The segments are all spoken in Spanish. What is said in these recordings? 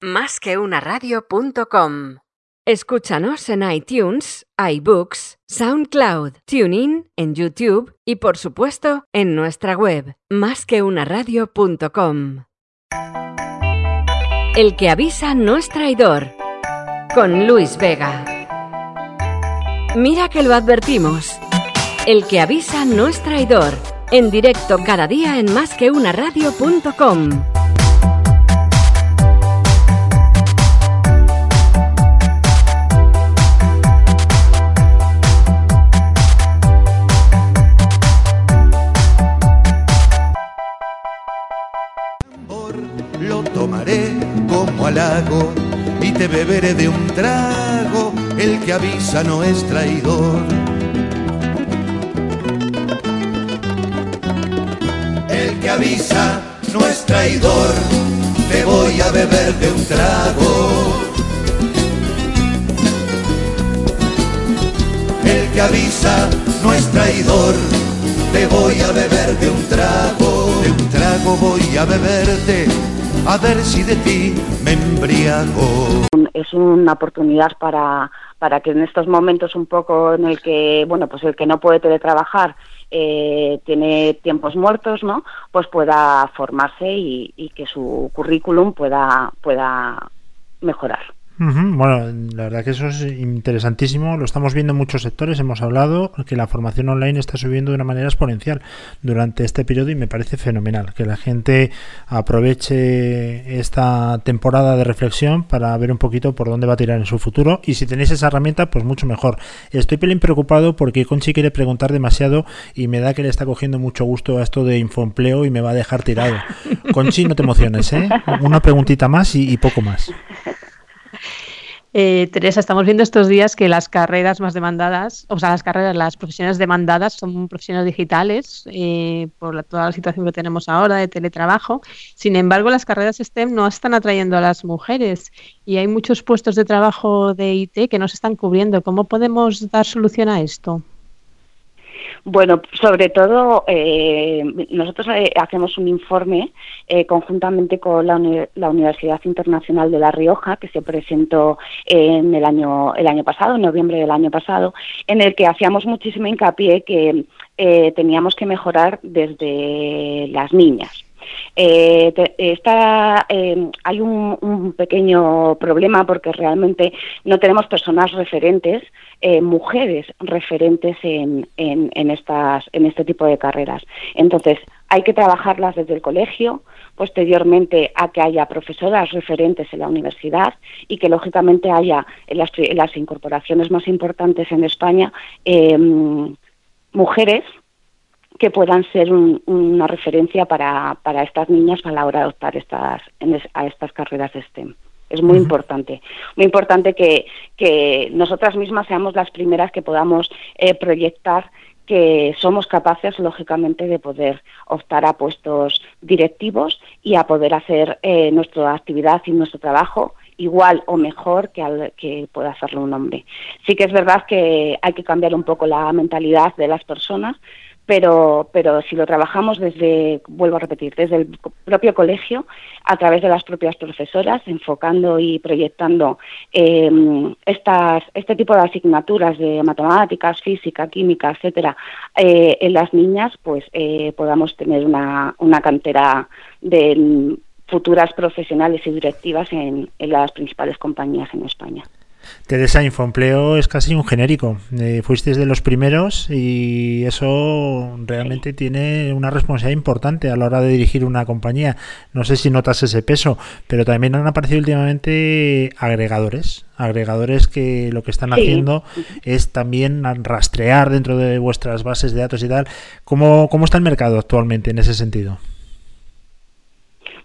Más que una radio.com. Escúchanos en iTunes, iBooks, SoundCloud, TuneIn, en YouTube y por supuesto en nuestra web másqueunaradio.com. El que avisa no es traidor. Con Luis Vega. Mira que lo advertimos. El que avisa no es traidor. En directo cada día en másqueunaradio.com. Lo tomaré como halago y te beberé de un trago. El que avisa no es traidor. El que avisa no es traidor. Te voy a beber de un trago. El que avisa no es traidor. Te voy a beber de un trago. De un trago voy a beberte. A ver si de ti me embriago. es una oportunidad para, para que en estos momentos un poco en el que, bueno, pues el que no puede teletrabajar eh, tiene tiempos muertos, ¿no? Pues pueda formarse y, y que su currículum pueda, pueda mejorar. Bueno, la verdad que eso es interesantísimo. Lo estamos viendo en muchos sectores. Hemos hablado que la formación online está subiendo de una manera exponencial durante este periodo y me parece fenomenal que la gente aproveche esta temporada de reflexión para ver un poquito por dónde va a tirar en su futuro. Y si tenéis esa herramienta, pues mucho mejor. Estoy pelín preocupado porque Conchi quiere preguntar demasiado y me da que le está cogiendo mucho gusto a esto de infoempleo y me va a dejar tirado. Conchi, no te emociones, ¿eh? Una preguntita más y poco más. Eh, Teresa, estamos viendo estos días que las carreras más demandadas, o sea, las carreras, las profesiones demandadas son profesiones digitales eh, por la- toda la situación que tenemos ahora de teletrabajo. Sin embargo, las carreras STEM no están atrayendo a las mujeres y hay muchos puestos de trabajo de IT que no se están cubriendo. ¿Cómo podemos dar solución a esto? Bueno, sobre todo eh, nosotros eh, hacemos un informe eh, conjuntamente con la, la Universidad Internacional de La Rioja que se presentó en el año el año pasado, en noviembre del año pasado, en el que hacíamos muchísimo hincapié que eh, teníamos que mejorar desde las niñas. Eh, eh, hay un, pequeño problema porque realmente no tenemos personas referentes, eh, mujeres referentes en, en, estas, en este tipo de carreras. Entonces, hay que trabajarlas desde el colegio, posteriormente a que haya profesoras referentes en la universidad y que lógicamente haya en las, en las incorporaciones más importantes en España eh, mujeres que puedan ser un- una referencia para, para estas niñas a la hora de optar estas, en a estas carreras de STEM. Es muy importante, muy importante que, que nosotras mismas seamos las primeras que podamos eh, proyectar que somos capaces, lógicamente, de poder optar a puestos directivos y a poder hacer eh, nuestra actividad y nuestro trabajo igual o mejor que, al, que pueda hacerlo un hombre. Sí que es verdad que hay que cambiar un poco la mentalidad de las personas, pero, pero si lo trabajamos desde, vuelvo a repetir, desde el propio colegio, a través de las propias profesoras, enfocando y proyectando eh, estas, este tipo de asignaturas de matemáticas, física, química, etcétera, eh, en las niñas, pues eh, podamos tener una, una cantera de futuras profesionales y directivas en, en las principales compañías en España. Teresa, Infoempleo es casi un genérico. Eh, fuisteis de los primeros y eso realmente tiene una responsabilidad importante a la hora de dirigir una compañía. No sé si notas ese peso, pero también han aparecido últimamente agregadores. Agregadores que lo que están Sí. haciendo es también rastrear dentro de vuestras bases de datos y tal. ¿Cómo, cómo está el mercado actualmente en ese sentido?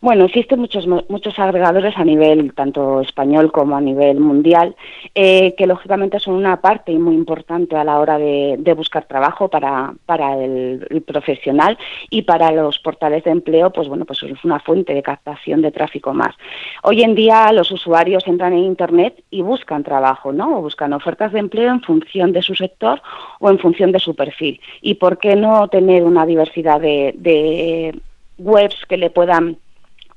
Bueno, existen muchos muchos agregadores a nivel tanto español como a nivel mundial, eh, que lógicamente son una parte muy importante a la hora de, buscar trabajo para, para el, profesional y para los portales de empleo, pues bueno, pues es una fuente de captación de tráfico más. Hoy en día los usuarios entran en internet y buscan trabajo, ¿no? Buscan ofertas de empleo en función de su sector o en función de su perfil. ¿Y por qué no tener una diversidad de webs que le puedan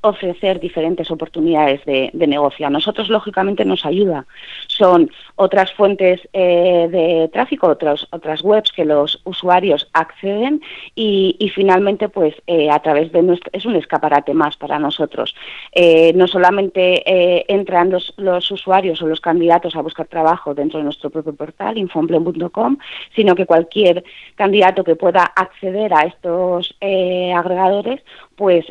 ofrecer diferentes oportunidades de, negocio. A nosotros, lógicamente, nos ayuda. Son otras fuentes eh, de tráfico, otras, otras webs que los usuarios acceden y, finalmente, pues eh, a través de nuestro, es un escaparate más para nosotros. Eh, no solamente entran los, los, usuarios o los candidatos a buscar trabajo dentro de nuestro propio portal, infoempleo.com, sino que cualquier candidato que pueda acceder a estos agregadores, pues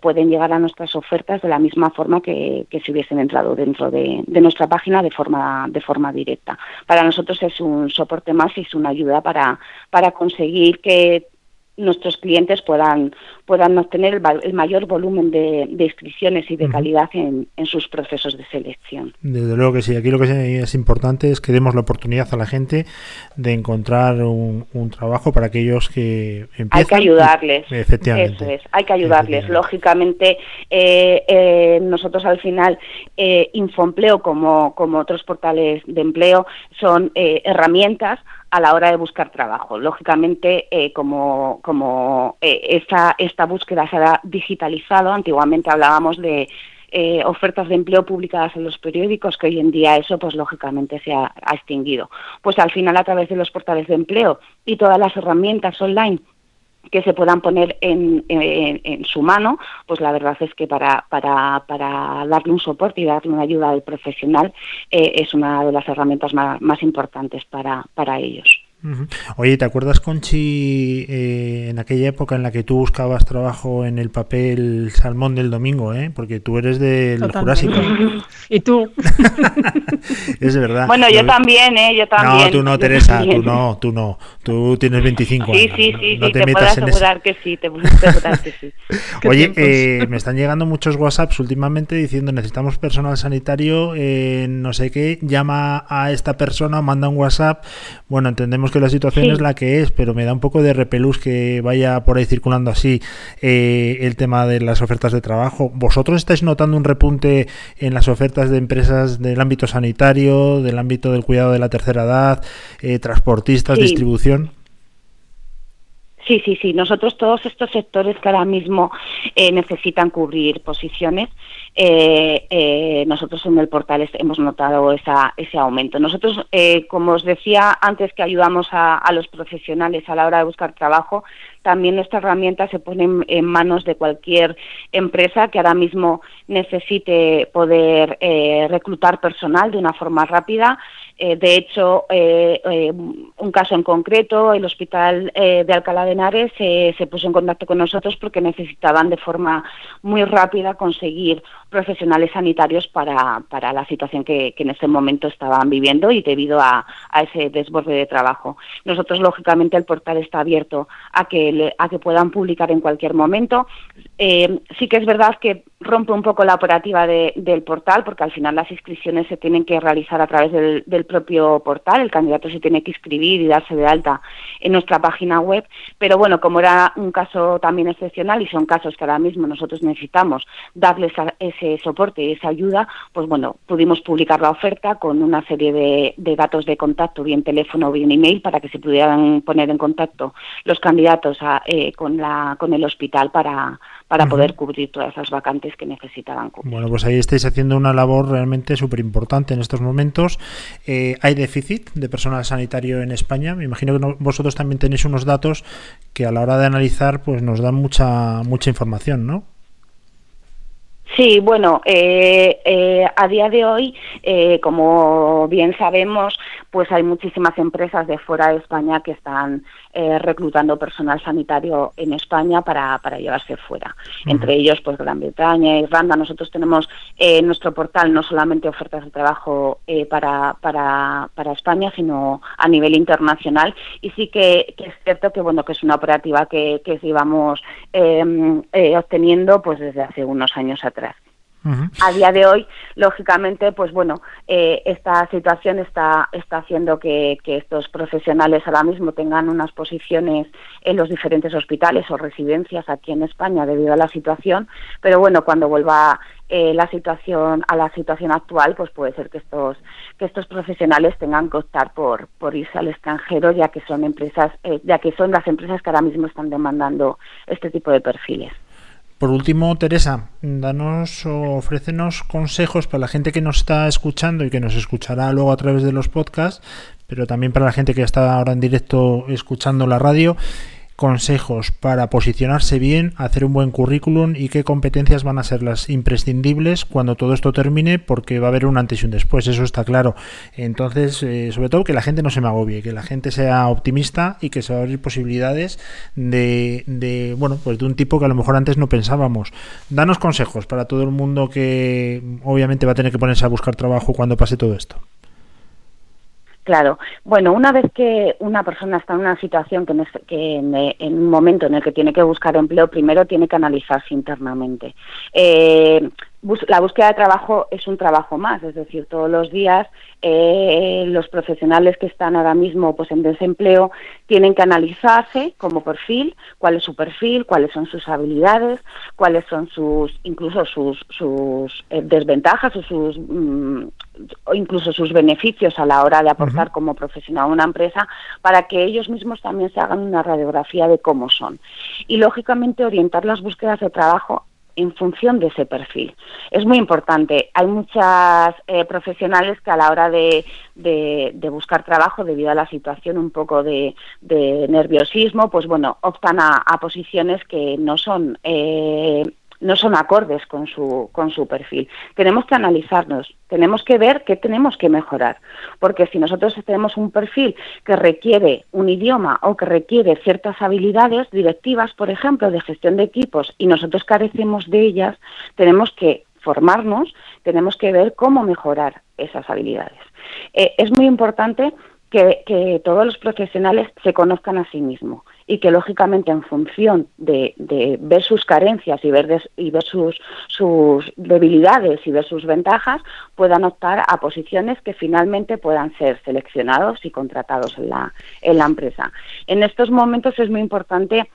pueden llegar a nuestras ofertas de la misma forma que, si hubiesen entrado dentro de, nuestra página de forma, de forma directa. Para nosotros es un soporte más y es una ayuda para, para conseguir que nuestros clientes puedan, puedan obtener el, mayor volumen de, inscripciones y de calidad en, sus procesos de selección. Desde luego que sí, aquí lo que es importante es que demos la oportunidad a la gente de encontrar un, trabajo para aquellos que empiezan. Hay que ayudarles. efectivamente. Eso es, hay que ayudarles. Lógicamente, eh, eh, nosotros al final, eh, Infoempleo, como, como otros portales de empleo, son herramientas a la hora de buscar trabajo. Lógicamente, eh, como, como eh, esta, esta búsqueda se ha digitalizado, antiguamente hablábamos de eh, ofertas de empleo publicadas en los periódicos, que hoy en día eso, pues lógicamente se ha, extinguido. Pues al final, a través de los portales de empleo y todas las herramientas online que se puedan poner en, en, su mano, pues la verdad es que para, para, para, darle un soporte y darle una ayuda al profesional eh, es una de las herramientas más, más importantes para, para ellos. Oye, ¿te acuerdas, Conchi, eh, en aquella época en la que tú buscabas trabajo en el papel Salmón del Domingo, eh? Porque tú eres del Jurásico. ¿Y tú? es verdad. Bueno, yo, también, ¿eh? Yo también. No, tú no, Teresa, tú no, tú no. Tú tienes 25 años. Sí, sí, sí, te, puedo asegurar que sí, te puedo asegurar que sí. Oye, eh, me están llegando muchos WhatsApps últimamente diciendo necesitamos personal sanitario, eh, no sé qué, llama a esta persona, manda un WhatsApp. Bueno, entendemos que la situación es la que es, pero me da un poco de repelús que vaya por ahí circulando así eh, el tema de las ofertas de trabajo. ¿Vosotros estáis notando un repunte en las ofertas de empresas del ámbito sanitario, del ámbito del cuidado de la tercera edad, eh, transportistas, distribución? Sí, sí, sí. Nosotros todos estos sectores que ahora mismo eh, necesitan cubrir posiciones, eh, eh, nosotros en el portal hemos notado esa, ese aumento. Nosotros, como os decía antes que ayudamos a, los profesionales a la hora de buscar trabajo, también nuestra herramienta se pone en, manos de cualquier empresa que ahora mismo necesite poder reclutar personal de una forma rápida. De hecho, un caso en concreto, el Hospital de Alcalá de Henares se puso en contacto con nosotros porque necesitaban de forma muy rápida conseguir profesionales sanitarios para, para la situación que, en ese momento estaban viviendo y debido a, ese desborde de trabajo. Nosotros, lógicamente, el portal está abierto a que, a que puedan publicar en cualquier momento. Eh, sí que es verdad que rompe un poco la operativa del portal porque al final las inscripciones se tienen que realizar a través del, del propio portal. El candidato se tiene que inscribir y darse de alta en nuestra página web. Pero bueno, como era un caso también excepcional y son casos que ahora mismo nosotros necesitamos darles ese soporte y esa ayuda, pues bueno, pudimos publicar la oferta con una serie de, datos de contacto, bien teléfono o bien email, para que se pudieran poner en contacto los candidatos eh, con, la, con el hospital para, para poder cubrir todas esas vacantes que necesitaban cubrir. Bueno, pues ahí estáis haciendo una labor realmente súper importante en estos momentos. Eh, ¿Hay déficit de personal sanitario en España? Me imagino que vosotros también tenéis unos datos que a la hora de analizar pues nos dan mucha, mucha información, ¿no? Sí, bueno, eh, eh, a día de hoy, eh, como bien sabemos, pues hay muchísimas empresas de fuera de España que están reclutando personal sanitario en España para, para llevarse fuera. Entre ellos, pues Gran Bretaña, Irlanda. Nosotros tenemos en nuestro portal no solamente ofertas de trabajo para, para, para España, sino a nivel internacional. Y sí que, es cierto que bueno que es una operativa que, que llevamos obteniendo pues desde hace unos años atrás. A día de hoy, lógicamente, pues bueno, eh, esta situación está, está haciendo que, estos profesionales ahora mismo tengan unas posiciones en los diferentes hospitales o residencias aquí en España debido a la situación, pero bueno, cuando vuelva eh, la situación a la situación actual, pues puede ser que estos que estos profesionales tengan que optar por por irse al extranjero, ya que son empresas, eh, ya que son las empresas que ahora mismo están demandando este tipo de perfiles. Por último, Teresa, danos o ofrécenos consejos para la gente que nos está escuchando y que nos escuchará luego a través de los podcasts, pero también para la gente que está ahora en directo escuchando la radio consejos para posicionarse bien, hacer un buen currículum y qué competencias van a ser las imprescindibles cuando todo esto termine, porque va a haber un antes y un después, eso está claro. Entonces, eh, sobre todo que la gente no se me agobie, que la gente sea optimista y que se va a abrir posibilidades de, de, bueno, pues de un tipo que a lo mejor antes no pensábamos. Danos consejos para todo el mundo que obviamente va a tener que ponerse a buscar trabajo cuando pase todo esto. Claro. Bueno, una vez que una persona está en una situación que, en, un momento en el que tiene que buscar empleo, primero tiene que analizarse internamente. Eh, la búsqueda de trabajo es un trabajo más, es decir, todos los días eh, los profesionales que están ahora mismo pues en desempleo tienen que analizarse como perfil, cuál es su perfil, cuáles son sus habilidades, cuáles son sus incluso sus, sus eh, desventajas o sus mm, incluso sus beneficios a la hora de aportar como profesional a una empresa para que ellos mismos también se hagan una radiografía de cómo son. Y lógicamente orientar las búsquedas de trabajo en función de ese perfil. Es muy importante. Hay muchas eh, profesionales que a la hora de, buscar trabajo, debido a la situación un poco de, nerviosismo, pues bueno, optan a, posiciones que no son eh, no son acordes con su, con su perfil. Tenemos que analizarnos, tenemos que ver qué tenemos que mejorar, porque si nosotros tenemos un perfil que requiere un idioma o que requiere ciertas habilidades directivas, por ejemplo, de gestión de equipos, y nosotros carecemos de ellas, tenemos que formarnos, tenemos que ver cómo mejorar esas habilidades. Eh, es muy importante que, todos los profesionales se conozcan a sí mismos y que lógicamente en función de, ver sus carencias y ver, y ver sus, sus, debilidades y ver sus ventajas puedan optar a posiciones que finalmente puedan ser seleccionados y contratados en la, en la empresa. En estos momentos es muy importante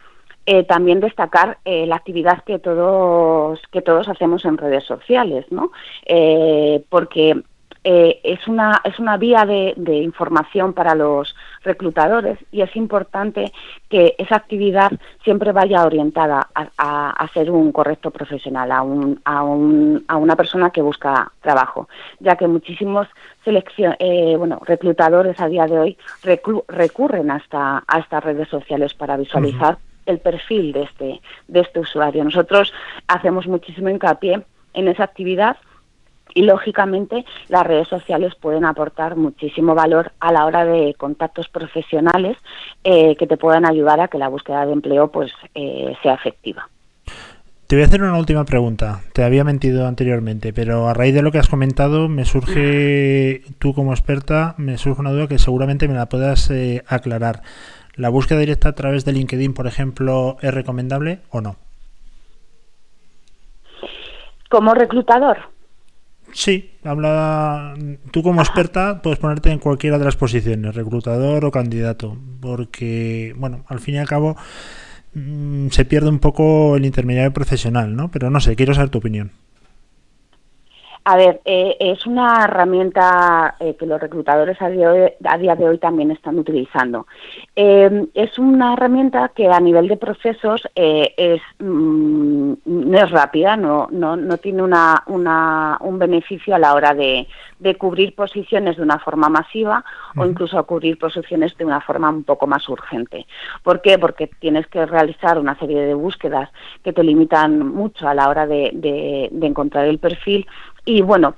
eh, también destacar eh, la actividad que todos que todos hacemos en redes sociales, ¿no? Eh, porque eh, es, una, es una vía de, información para los reclutadores y es importante que esa actividad siempre vaya orientada a, ser un correcto profesional, a, un, a, un, a, una persona que busca trabajo, ya que muchísimos eh, bueno, reclutadores a día de hoy recurren hasta, a estas redes sociales para visualizar el perfil de este, de este usuario. Nosotros hacemos muchísimo hincapié en esa actividad y lógicamente las redes sociales pueden aportar muchísimo valor a la hora de contactos profesionales eh, que te puedan ayudar a que la búsqueda de empleo pues eh, sea efectiva. Te voy a hacer una última pregunta. Te había mentido anteriormente, pero a raíz de lo que has comentado, me surge, tú como experta, me surge una duda que seguramente me la puedas eh, aclarar. ¿La búsqueda directa a través de LinkedIn, por ejemplo, es recomendable o no? Como reclutador. Sí, habla. Tú como experta puedes ponerte en cualquiera de las posiciones, reclutador o candidato, porque, bueno, al fin y al cabo mm, se pierde un poco el intermediario profesional, ¿no? Pero no sé, quiero saber tu opinión. A ver, eh, es una herramienta eh, que los reclutadores a día, de hoy, también están utilizando. Eh, es una herramienta que a nivel de procesos es, mm, no es rápida, no, no, no tiene una, un beneficio a la hora de, cubrir posiciones de una forma masiva o incluso cubrir posiciones de una forma un poco más urgente. ¿Por qué? Porque tienes que realizar una serie de búsquedas que te limitan mucho a la hora de, de encontrar el perfil y bueno,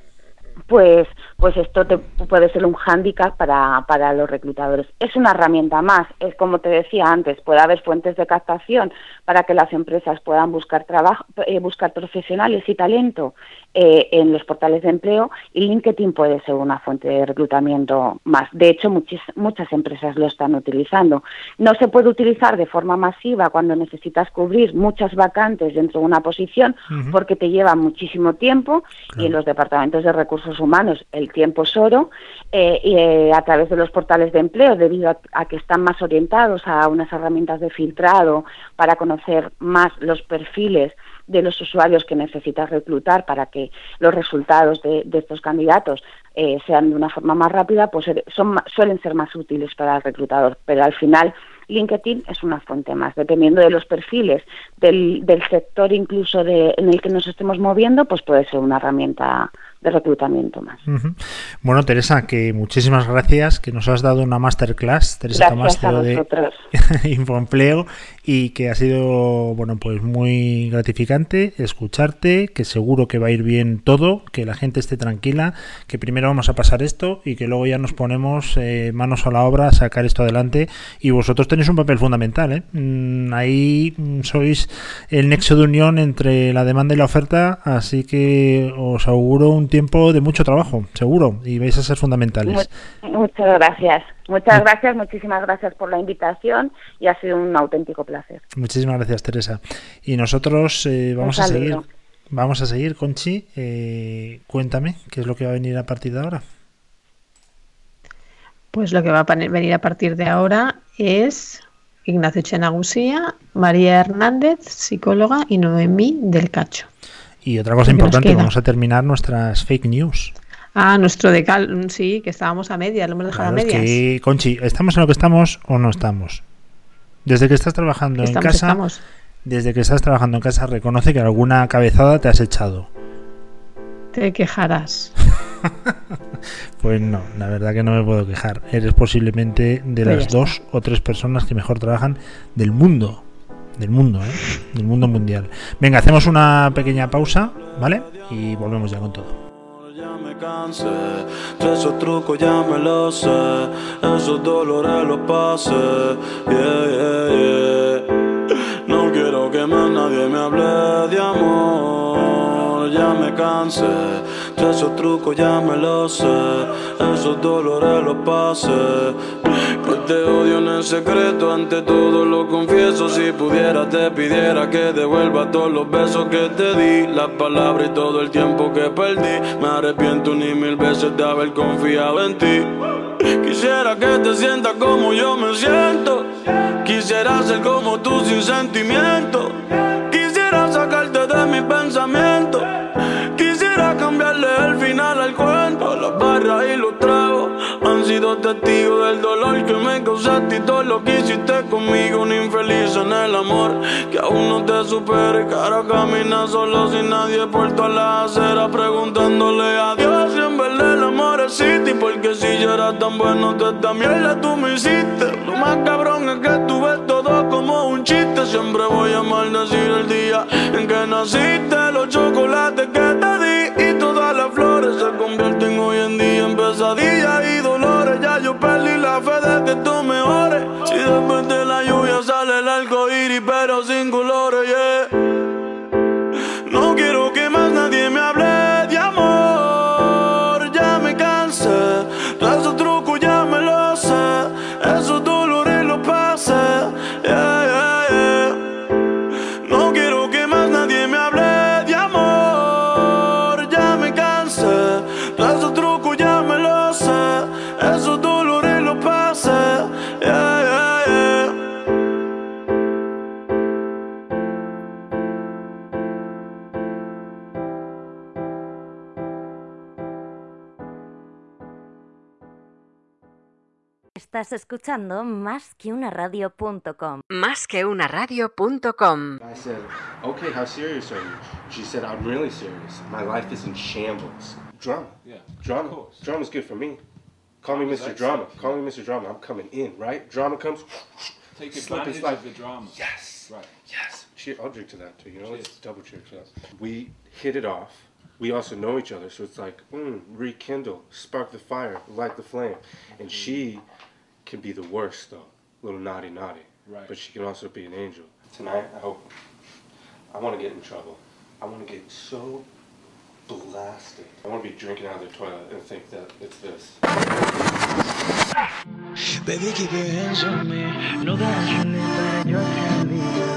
pues, pues esto te puede ser un hándicap para, para los reclutadores. Es una herramienta más, es como te decía antes, puede haber fuentes de captación para que las empresas puedan buscar trabajo, eh, buscar profesionales y talento eh, en los portales de empleo y LinkedIn puede ser una fuente de reclutamiento más. De hecho, muchas, muchas empresas lo están utilizando. No se puede utilizar de forma masiva cuando necesitas cubrir muchas vacantes dentro de una posición porque te lleva muchísimo tiempo y en los departamentos de recursos humanos el tiempo es oro eh, eh, a través de los portales de empleo debido a, que están más orientados a unas herramientas de filtrado para conocer más los perfiles de los usuarios que necesitas reclutar para que los resultados de, estos candidatos eh, sean de una forma más rápida, pues son, suelen ser más útiles para el reclutador. Pero al final LinkedIn es una fuente más. Dependiendo de los perfiles, del, del sector incluso de, en el que nos estemos moviendo, pues puede ser una herramienta de reclutamiento más. Bueno, Teresa, que muchísimas gracias, que nos has dado una masterclass, Teresa Tomás, de Infoempleo, y que ha sido, bueno, pues muy gratificante escucharte, que seguro que va a ir bien todo, que la gente esté tranquila, que primero vamos a pasar esto y que luego ya nos ponemos eh, manos a la obra a sacar esto adelante y vosotros tenéis un papel fundamental, ¿eh? Mm, ahí sois el nexo de unión entre la demanda y la oferta, así que os auguro un tiempo de mucho trabajo, seguro, y vais a ser fundamentales. Muchas gracias. Muchas gracias, muchísimas gracias por la invitación y ha sido un auténtico placer. Muchísimas gracias, Teresa. Y nosotros eh, vamos a seguir. Vamos a seguir, Conchi. Eh, cuéntame, ¿qué es lo que va a venir a partir de ahora? Pues lo que va a venir a partir de ahora es Ignacio Chenagusía, María Hernández, psicóloga, y Noemí del Cacho. Y otra cosa importante, vamos a terminar nuestras fake news. Ah, nuestro decal, sí, que estábamos a medias, lo hemos dejado a medias. que, Conchi, ¿estamos en lo que estamos o no estamos? Desde que estás trabajando en casa, desde que estás trabajando en casa, reconoce que alguna cabezada te has echado. Te quejarás. pues no, la verdad que no me puedo quejar. Eres posiblemente de pues las dos o tres personas que mejor trabajan del mundo. Del mundo, ¿eh? Del mundo mundial. Venga, hacemos una pequeña pausa, ¿vale? Y volvemos ya con todo cansé esos trucos ya me los sé Esos dolores los pasé yeah, yeah, yeah. No quiero que más nadie me hable de amor Ya me cansé. Esos trucos ya me los sé. Esos dolores los pasé. Que te odio en el secreto, ante todo lo confieso. Si pudiera te pidiera que devuelva todos los besos que te di. Las palabras y todo el tiempo que perdí. Me arrepiento ni mil veces de haber confiado en ti. Quisiera que te sientas como yo me siento. Quisiera ser como tú sin sentimiento Quisiera sacarte de mi pensamiento Quisiera cambiarle el final al cuento Las barras y los tragos han sido testigos del dolor que me causaste y todo lo que hiciste conmigo. Un infeliz en el amor que aún no te supere. Cara camina solo sin nadie por toda la acera preguntándole a existe. Porque si yo era tan bueno, de esta mierda tú me hiciste. Lo más cabrón es que tú ves todo como un chiste. Siempre voy a maldecir el día en que naciste. Los chocolates que te di y todas las flores se convierten hoy en día en pesadillas y dolores. Ya yo perdí la fe de que tú mejores. Si después de la lluvia sale el arco iris, pero sin colores, Estás escuchando más que una radio.com. Más que una radio.com. I said, okay, how serious are you? She said, I'm really serious. My life is in shambles. Drama. Yeah. Drama. Of course. Drama's good for me. Call me Mr. that Drama. Call me Mr. Drama. I'm coming in, right? Drama comes. Take slip advantage slide. of the drama. Yes. Right. Yes. Cheer. I'll drink to that too. You know, let's double cheers to that. We hit it off. We also know each other, so it's like, mm, rekindle, spark the fire, light the flame. And she can be the worst though, little naughty naughty. Right. But she can also be an angel. Tonight, I hope. I want to get in trouble. I want to get so blasted. I want to be drinking out of the toilet and think that it's this. Baby, keep your hands on me. Know that I should live, but you're telling me.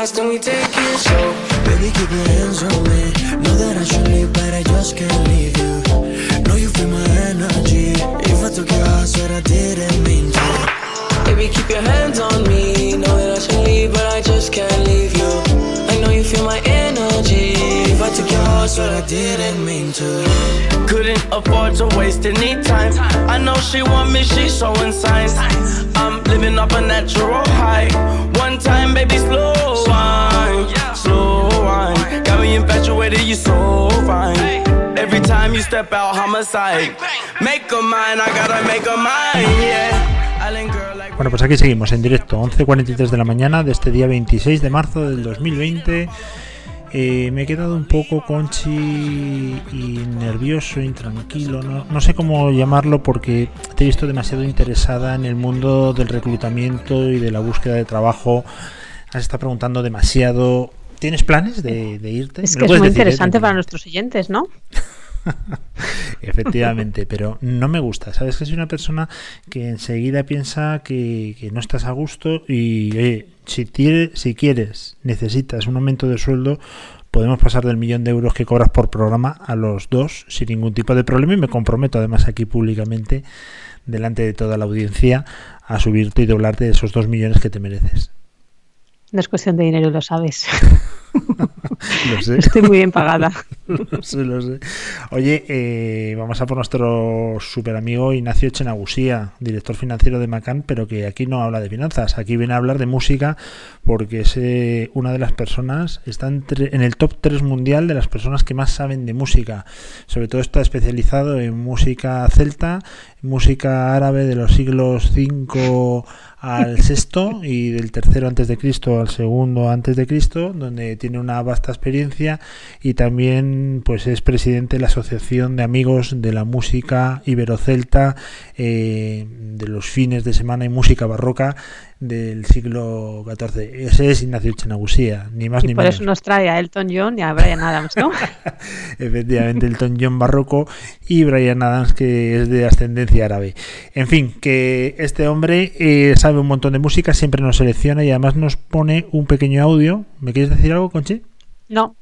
Fast and we take it slow. Baby, keep your hands on me. Know that I should leave, but I just can't leave you. Know you feel my energy. If I took your heart, said I didn't mean to. Baby, keep your hands on me. Know that I should leave, but I just can't leave you. I know you feel my energy. If I took your heart, said I didn't mean to. Couldn't afford to waste any time. I know she want me, she's showing signs. I'm living up a natural high. Slow. Bueno, pues aquí seguimos en directo, 11.43 de la mañana de este día 26 de marzo del 2020. Eh, me he quedado un poco conchi y nervioso, intranquilo, no, no sé cómo llamarlo porque te he visto demasiado interesada en el mundo del reclutamiento y de la búsqueda de trabajo. Has estado preguntando demasiado. ¿Tienes planes de, de irte? Es que es muy decir, ¿eh? interesante para nuestros oyentes, ¿no? Efectivamente, pero no me gusta. Sabes que soy una persona que enseguida piensa que, que no estás a gusto y oye, si, si quieres, necesitas un aumento de sueldo, podemos pasar del millón de euros que cobras por programa a los dos sin ningún tipo de problema y me comprometo además aquí públicamente delante de toda la audiencia a subirte y doblarte esos dos millones que te mereces. No es cuestión de dinero, lo sabes. Lo sé. Estoy muy bien pagada. lo sé, lo sé. Oye, eh, vamos a por nuestro super amigo Ignacio Echenagusía, director financiero de Macan, pero que aquí no habla de finanzas, aquí viene a hablar de música porque es eh, una de las personas, está entre- en el top 3 mundial de las personas que más saben de música. Sobre todo está especializado en música celta, música árabe de los siglos 5 al sexto y del tercero antes de Cristo al segundo antes de Cristo, donde tiene una vasta experiencia y también pues es presidente de la Asociación de Amigos de la Música Iberocelta eh, de los fines de semana y música barroca del siglo XIV. Ese es Ignacio Chenagusía, ni más Y ni por menos. eso nos trae a Elton John y a Brian Adams, ¿no? Efectivamente, Elton John barroco y Brian Adams, que es de ascendencia árabe. En fin, que este hombre eh, sabe un montón de música, siempre nos selecciona y además nos pone un pequeño audio. ¿Me quieres decir algo, Conchi? No.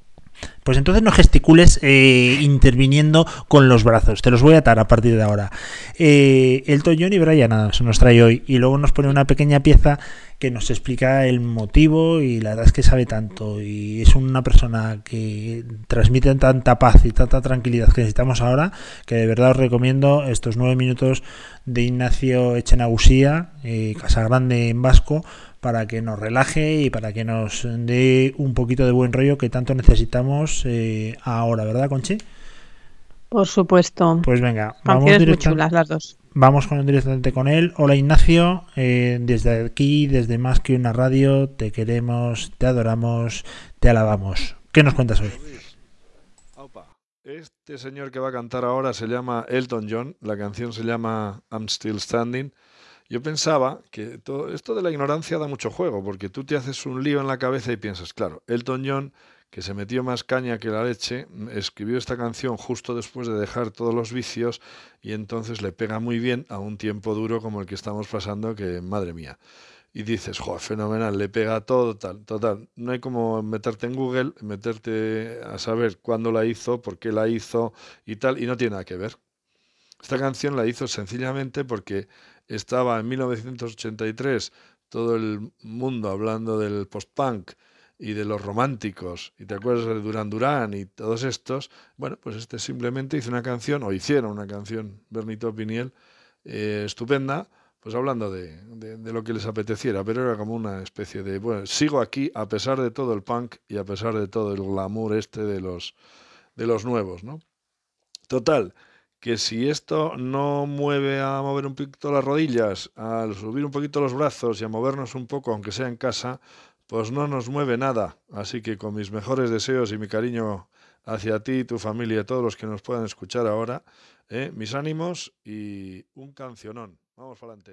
Pues entonces no gesticules eh, interviniendo con los brazos. Te los voy a atar a partir de ahora. Eh, Elton John y Brian Adams nos trae hoy y luego nos pone una pequeña pieza que nos explica el motivo y la verdad es que sabe tanto y es una persona que transmite tanta paz y tanta tranquilidad que necesitamos ahora que de verdad os recomiendo estos nueve minutos de Ignacio Echenagusía, eh, Casagrande en vasco, para que nos relaje y para que nos dé un poquito de buen rollo que tanto necesitamos eh, ahora, ¿verdad, Conchi? Por supuesto. Pues venga, vamos, Canciones muy directa- chulas las dos. vamos con, directamente con él. Hola Ignacio, eh, desde aquí, desde más que una radio, te queremos, te adoramos, te alabamos. ¿Qué nos cuentas hoy? Este señor que va a cantar ahora se llama Elton John, la canción se llama I'm Still Standing. Yo pensaba que todo esto de la ignorancia da mucho juego, porque tú te haces un lío en la cabeza y piensas, claro, Elton John, que se metió más caña que la leche, mm, escribió esta canción justo después de dejar todos los vicios y entonces le pega muy bien a un tiempo duro como el que estamos pasando, que madre mía. Y dices, joder, fenomenal, le pega todo, tal, total. No hay como meterte en Google, meterte a saber cuándo la hizo, por qué la hizo y tal, y no tiene nada que ver. Esta canción la hizo sencillamente porque estaba en 1983 todo el mundo hablando del post-punk y de los románticos, y te acuerdas de Duran Duran y todos estos, bueno, pues este simplemente hizo una canción, o hicieron una canción, Bernito Piniel, eh, estupenda, pues hablando de, de- lo que les apeteciera, pero era como una especie de, bueno, sigo aquí a pesar de todo el punk y a pesar de todo el glamour este de los, de los nuevos, ¿no? Total, que si esto no mueve a mover un poquito las rodillas, a subir un poquito los brazos y a movernos un poco, aunque sea en casa, pues no nos mueve nada. Así que con mis mejores deseos y mi cariño hacia ti, tu familia todos los que nos puedan escuchar ahora, ¿eh? mis ánimos y un cancionón. Vamos para adelante.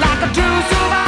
like a true survivor,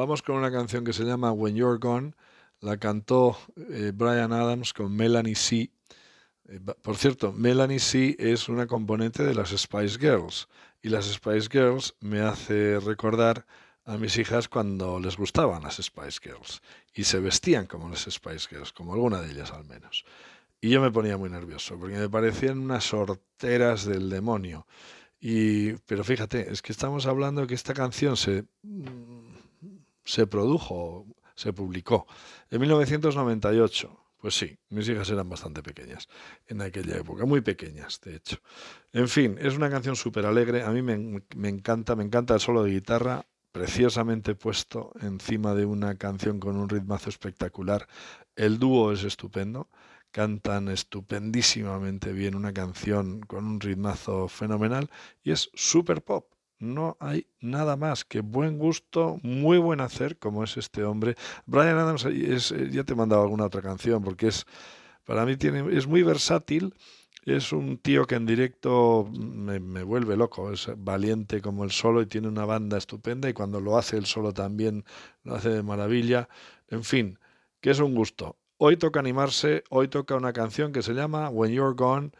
vamos con una canción que se llama When You're Gone. La cantó eh, Brian Adams con Melanie C. Eh, por cierto, Melanie C es una componente de las Spice Girls. Y las Spice Girls me hace recordar a mis hijas cuando les gustaban las Spice Girls. Y se vestían como las Spice Girls, como alguna de ellas al menos. Y yo me ponía muy nervioso, porque me parecían unas sorteras del demonio. Y, pero fíjate, es que estamos hablando de que esta canción se, mm, se produjo, se publicó en 1998. Pues sí, mis hijas eran bastante pequeñas en aquella época, muy pequeñas, de hecho. En fin, es una canción súper alegre, a mí me, me encanta, me encanta el solo de guitarra, preciosamente puesto encima de una canción con un ritmazo espectacular. El dúo es estupendo, cantan estupendísimamente bien una canción con un ritmazo fenomenal y es super pop. No hay nada más que buen gusto, muy buen hacer, como es este hombre. Brian Adams, es, eh, ya te he mandado alguna otra canción, porque es, para mí tiene, es muy versátil. Es un tío que en directo me, me, vuelve loco, es valiente como el solo y tiene una banda estupenda y cuando lo hace el solo también lo hace de maravilla. En fin, que es un gusto. Hoy toca animarse, hoy toca una canción que se llama When You're Gone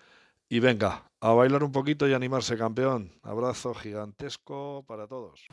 y venga, a bailar un poquito y animarse, campeón. Abrazo gigantesco para todos.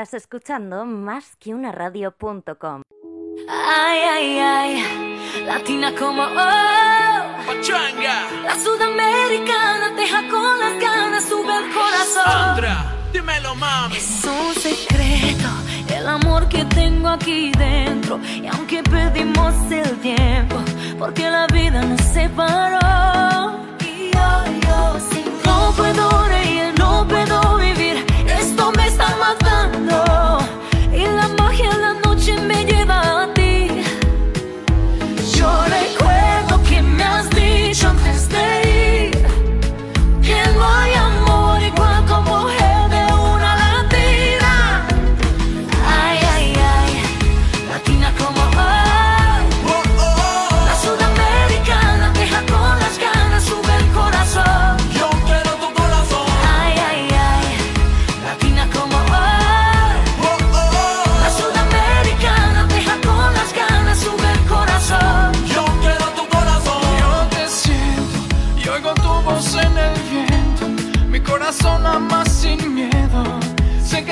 Estás escuchando más que una radio.com. Ay, ay, ay, latina como oh. Pachanga. La sudamericana deja con las ganas, sube el corazón. Sandra, dímelo, mami. Es un secreto el amor que tengo aquí dentro. Y aunque perdimos el tiempo, porque la vida nos separó. Y yo, yo, si no puedo reír, no puedo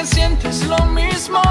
sientes lo mismo.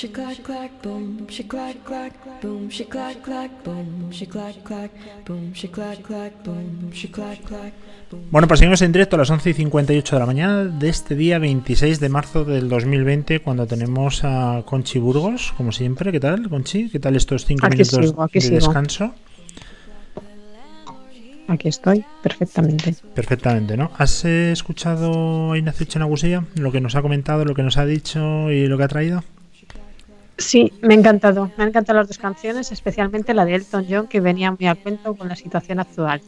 She clack clack, boom, she clack clack, boom, she clack clack, boom, she clack clack, boom, she clack clack, boom, she clack clack. Bueno, pues seguimos en directo a las 11 y 58 de la mañana de este día 26 de marzo del 2020, cuando tenemos a Conchi Burgos, como siempre. ¿Qué tal, Conchi? ¿Qué tal estos cinco Aquí minutos sigo, aquí de sigo. descanso? Aquí estoy, perfectamente. Perfectamente, ¿no? ¿Has escuchado a Ignacio Chenagusía? Lo que nos ha comentado, lo que nos ha dicho y lo que ha traído. Sí, me ha encantado. Me han encantado las dos canciones, especialmente la de Elton John, que venía muy a cuento con la situación actual.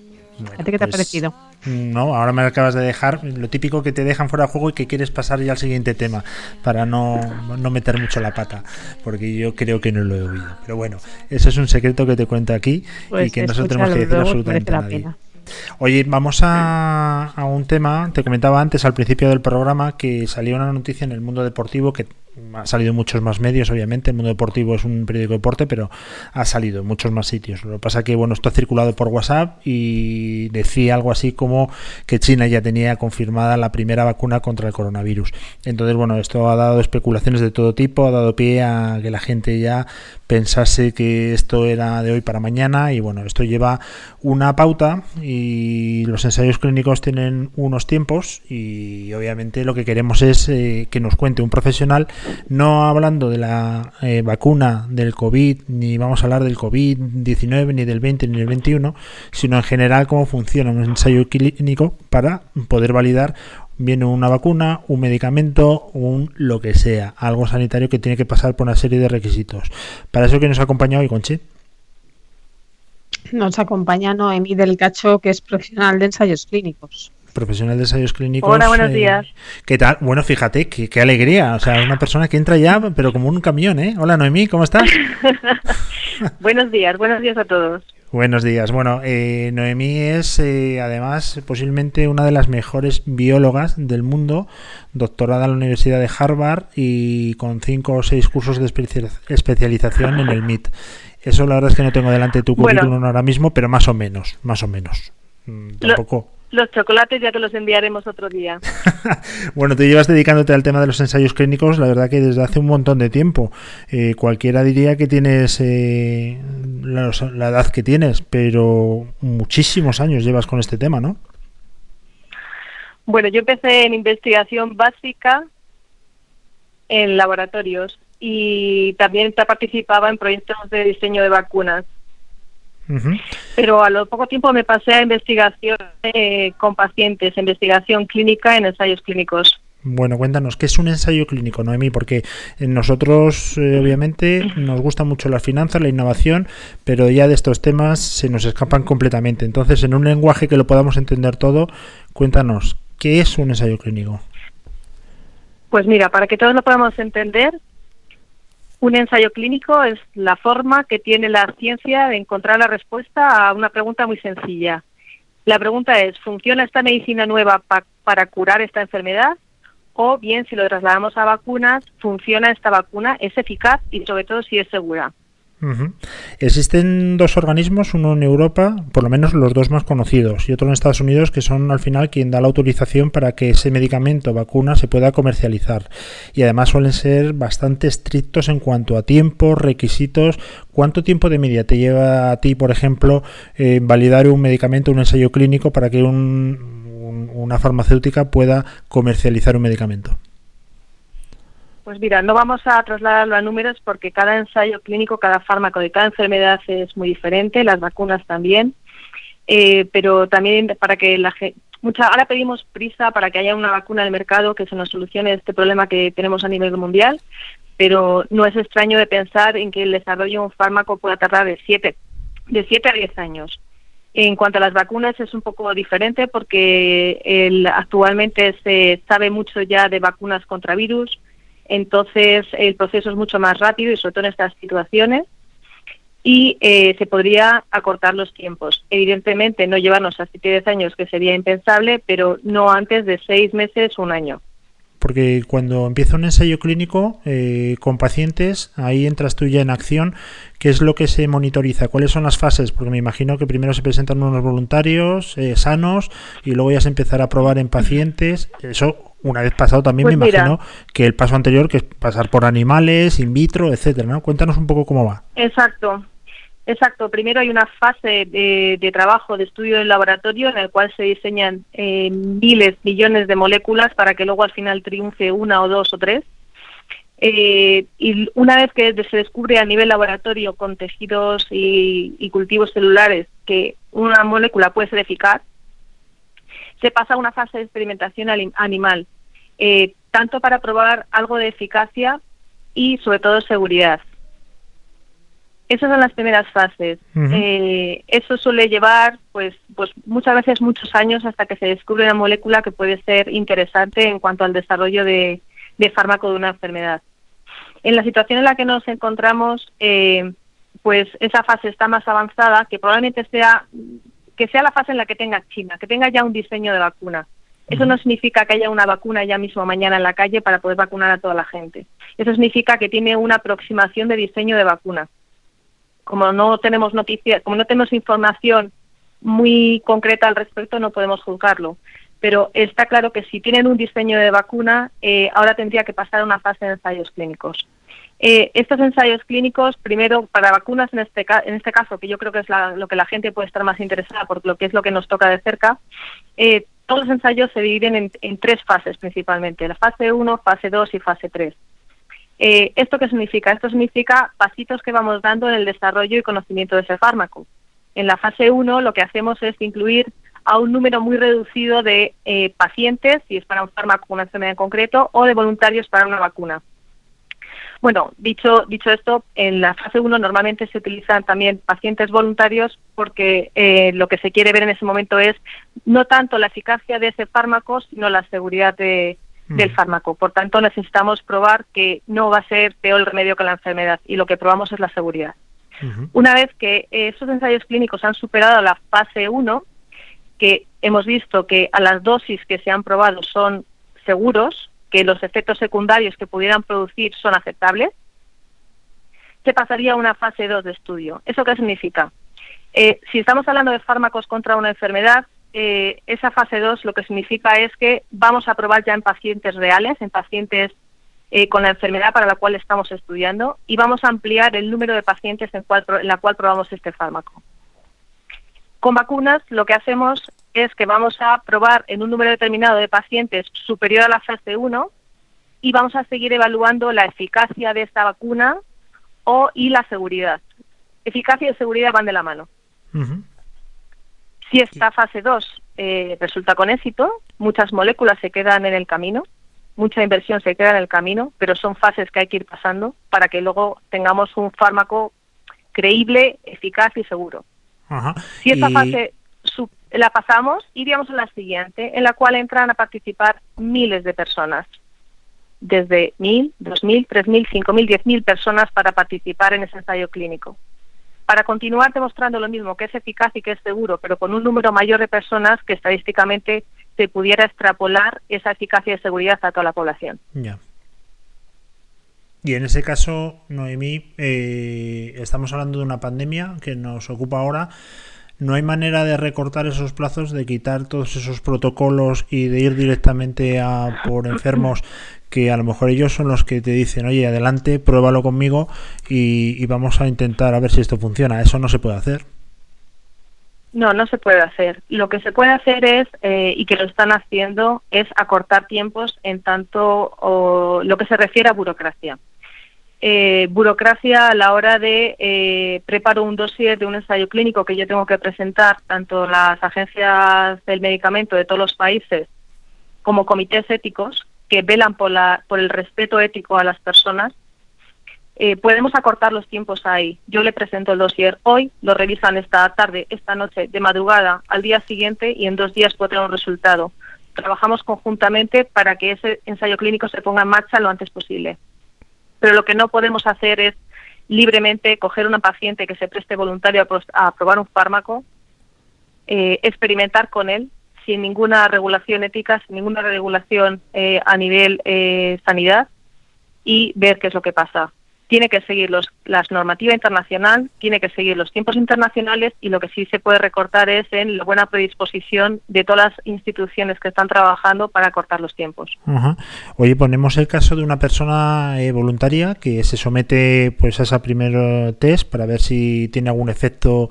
¿A ti qué te ha pues, parecido? No, ahora me acabas de dejar lo típico que te dejan fuera de juego y que quieres pasar ya al siguiente tema para no, no meter mucho la pata, porque yo creo que no lo he oído. Pero bueno, eso es un secreto que te cuento aquí y Pues que no se lo tenemos que decir absolutamente a nadie. pena. Oye, vamos a, a un tema, te comentaba antes al principio del programa que salió una noticia en el mundo deportivo que ha salido muchos más medios, obviamente, el mundo deportivo es un periódico de deporte, pero ha salido en muchos más sitios. Lo que pasa que, bueno, esto ha circulado por WhatsApp y decía algo así como que China ya tenía confirmada la primera vacuna contra el coronavirus. Entonces, bueno, esto ha dado especulaciones de todo tipo, ha dado pie a que la gente ya pensase que esto era de hoy para mañana y bueno, esto lleva una pauta y los ensayos clínicos tienen unos tiempos y obviamente lo que queremos es eh, que nos cuente un profesional, no hablando de la eh, vacuna del COVID, ni vamos a hablar del COVID-19, ni del 20, ni del 21, sino en general cómo funciona un ensayo clínico para poder validar viene una vacuna, un medicamento, un lo que sea, algo sanitario que tiene que pasar por una serie de requisitos. Para eso que nos acompaña hoy, Conchi. Nos acompaña Noemí del Cacho, que es profesional de ensayos clínicos. Profesional de ensayos clínicos. Hola, buenos eh, días. ¿Qué tal? Bueno, fíjate, qué, qué alegría. O sea, una persona que entra ya, pero como un camión, ¿eh? Hola, Noemí, ¿cómo estás? buenos días, buenos días a todos. Buenos días. Bueno, eh, Noemí es eh, además posiblemente una de las mejores biólogas del mundo, doctorada en la Universidad de Harvard y con cinco o seis cursos de especia- especialización en el MIT. Eso la verdad es que no tengo delante tu Bueno. currículum ahora mismo, pero más o menos, más o menos. Mm, Lo- Tampoco. Los chocolates ya te los enviaremos otro día. Bueno, tú llevas dedicándote al tema de los ensayos clínicos, la verdad que desde hace un montón de tiempo. Eh, cualquiera diría que tienes eh, la, la edad que tienes, pero muchísimos años llevas con este tema, ¿no? Bueno, yo empecé en investigación básica en laboratorios y también participaba en proyectos de diseño de vacunas. Pero a lo poco tiempo me pasé a investigación eh, con pacientes, investigación clínica en ensayos clínicos. Bueno, cuéntanos, ¿qué es un ensayo clínico, Noemí? Porque nosotros, eh, obviamente, nos gusta mucho las finanzas, la innovación, pero ya de estos temas se nos escapan completamente. Entonces, en un lenguaje que lo podamos entender todo, cuéntanos, ¿qué es un ensayo clínico? Pues mira, para que todos lo podamos entender, un ensayo clínico es la forma que tiene la ciencia de encontrar la respuesta a una pregunta muy sencilla. La pregunta es, ¿funciona esta medicina nueva pa- para curar esta enfermedad? O bien, si lo trasladamos a vacunas, ¿funciona esta vacuna? ¿Es eficaz? Y sobre todo, si es segura. Existen dos organismos, uno en Europa, por lo menos los dos más conocidos, y otro en Estados Unidos, que son al final quien da la autorización para que ese medicamento, vacuna, se pueda comercializar. Y además suelen ser bastante estrictos en cuanto a tiempos, requisitos. ¿Cuánto tiempo de media te lleva a ti, por ejemplo, eh, validar un medicamento, un ensayo clínico para que un- un- una farmacéutica pueda comercializar un medicamento? Pues mira, no vamos a trasladarlo a números porque cada ensayo clínico, cada fármaco de cada enfermedad es muy diferente, las vacunas también, Eh, pero también para que la gente... Mucha, ahora pedimos prisa para que haya una vacuna en el mercado que se nos solucione este problema que tenemos a nivel mundial, pero no es extraño de pensar en que el desarrollo de un fármaco pueda tardar de 7 de siete a 10 años. En cuanto a las vacunas es un poco diferente porque el- actualmente se sabe mucho ya de vacunas contra virus, entonces el proceso es mucho más rápido y sobre todo en estas situaciones y eh, se podría acortar los tiempos. Evidentemente no llevarnos a 7 10 años que sería impensable, pero no antes de 6 meses un año. Porque cuando empieza un ensayo clínico eh, con pacientes, ahí entras tú ya en acción. ¿Qué es lo que se monitoriza? ¿Cuáles son las fases? Porque me imagino que primero se presentan unos voluntarios eh, sanos y luego ya se empezará a probar en pacientes. Eso, una vez pasado, también Pues me mira. imagino que el paso anterior, que es pasar por animales, in vitro, etcétera, ¿no? Cuéntanos un poco cómo va. Exacto. Exacto. Primero hay una fase de, trabajo, de estudio del laboratorio, en el cual se diseñan eh, miles, millones de moléculas para que luego al final triunfe una o dos o tres. Eh, y una vez que se descubre a nivel laboratorio con tejidos y, cultivos celulares que una molécula puede ser eficaz, se pasa a una fase de experimentación animal, eh, tanto para probar algo de eficacia y sobre todo seguridad. Esas son las primeras fases. Eh, eso suele llevar, pues, pues muchas veces muchos años hasta que se descubre una molécula que puede ser interesante en cuanto al desarrollo de, de fármaco de una enfermedad. En la situación en la que nos encontramos, eh, pues esa fase está más avanzada, que probablemente sea que sea la fase en la que tenga China, que tenga ya un diseño de vacuna. Eso no significa que haya una vacuna ya mismo mañana en la calle para poder vacunar a toda la gente. Eso significa que tiene una aproximación de diseño de vacuna. Como no tenemos noticias, como no tenemos información muy concreta al respecto, no podemos juzgarlo. Pero está claro que si tienen un diseño de vacuna, eh, ahora tendría que pasar una fase de ensayos clínicos. Eh, estos ensayos clínicos, primero para vacunas en este, ca- en este caso, que yo creo que es la- lo que la gente puede estar más interesada por lo que es lo que nos toca de cerca, eh, todos los ensayos se dividen en, en tres fases principalmente, la fase 1, fase 2 y fase 3. Eh, ¿Esto qué significa? Esto significa pasitos que vamos dando en el desarrollo y conocimiento de ese fármaco. En la fase 1 lo que hacemos es incluir a un número muy reducido de eh, pacientes, si es para un fármaco o una enfermedad en concreto, o de voluntarios para una vacuna. Bueno, dicho, dicho esto, en la fase 1 normalmente se utilizan también pacientes voluntarios porque eh, lo que se quiere ver en ese momento es no tanto la eficacia de ese fármaco, sino la seguridad de- del fármaco. Por tanto, necesitamos probar que no va a ser peor el remedio que la enfermedad y lo que probamos es la seguridad. Una vez que eh, esos ensayos clínicos han superado la fase 1, que hemos visto que a las dosis que se han probado son seguros, que los efectos secundarios que pudieran producir son aceptables, se pasaría a una fase 2 de estudio. ¿Eso qué significa? Eh, si estamos hablando de fármacos contra una enfermedad, eh, esa fase 2 lo que significa es que vamos a probar ya en pacientes reales, en pacientes eh, con la enfermedad para la cual estamos estudiando, y vamos a ampliar el número de pacientes en, cual en la cual probamos este fármaco. Con vacunas lo que hacemos es que vamos a probar en un número determinado de pacientes superior a la fase 1 y vamos a seguir evaluando la eficacia de esta vacuna o y la seguridad. Eficacia y seguridad van de la mano. Si esta fase 2 eh, resulta con éxito, muchas moléculas se quedan en el camino mucha inversión se queda en el camino, pero son fases que hay que ir pasando para que luego tengamos un fármaco creíble, eficaz y seguro. Ajá. Si esta Y- fase la pasamos, iríamos a la siguiente, en la cual entran a participar miles de personas. Desde 1.000, 2.000, 3.000, 5.000, 10.000 personas para participar en ese ensayo clínico. Para continuar demostrando lo mismo, que es eficaz y que es seguro, pero con un número mayor de personas que estadísticamente se pudiera extrapolar esa eficacia y seguridad a toda la población. Ya. Y en ese caso, Noemí, eh, estamos hablando de una pandemia que nos ocupa ahora. ¿No hay manera de recortar esos plazos, de quitar todos esos protocolos y de ir directamente a por enfermos que a lo mejor ellos son los que te dicen, oye, adelante, pruébalo conmigo y, vamos a intentar a ver si esto funciona? Eso no se puede hacer. No, no se puede hacer. Lo que se puede hacer es, eh, y que lo están haciendo, es acortar tiempos en tanto o, lo que se refiere a burocracia. Eh, burocracia a la hora de eh, preparo un dossier de un ensayo clínico que yo tengo que presentar tanto las agencias del medicamento de todos los países como comités éticos que velan por, la, por el respeto ético a las personas eh, podemos acortar los tiempos ahí. Yo le presento el dossier hoy, lo revisan esta tarde, esta noche, de madrugada, al día siguiente y en dos días puedo tener un resultado. Trabajamos conjuntamente para que ese ensayo clínico se ponga en marcha lo antes posible. Pero lo que no podemos hacer es libremente coger una paciente que se preste voluntario a, pros- a probar un fármaco, eh, experimentar con él sin ninguna regulación ética, sin ninguna regulación eh, a nivel eh, sanidad y ver qué es lo que pasa. Tiene que seguir los, las normativa internacional, tiene que seguir los tiempos internacionales y lo que sí se puede recortar es en la buena predisposición de todas las instituciones que están trabajando para cortar los tiempos. Ajá. Oye, ponemos el caso de una persona eh, voluntaria que se somete pues a ese primer test para ver si tiene algún efecto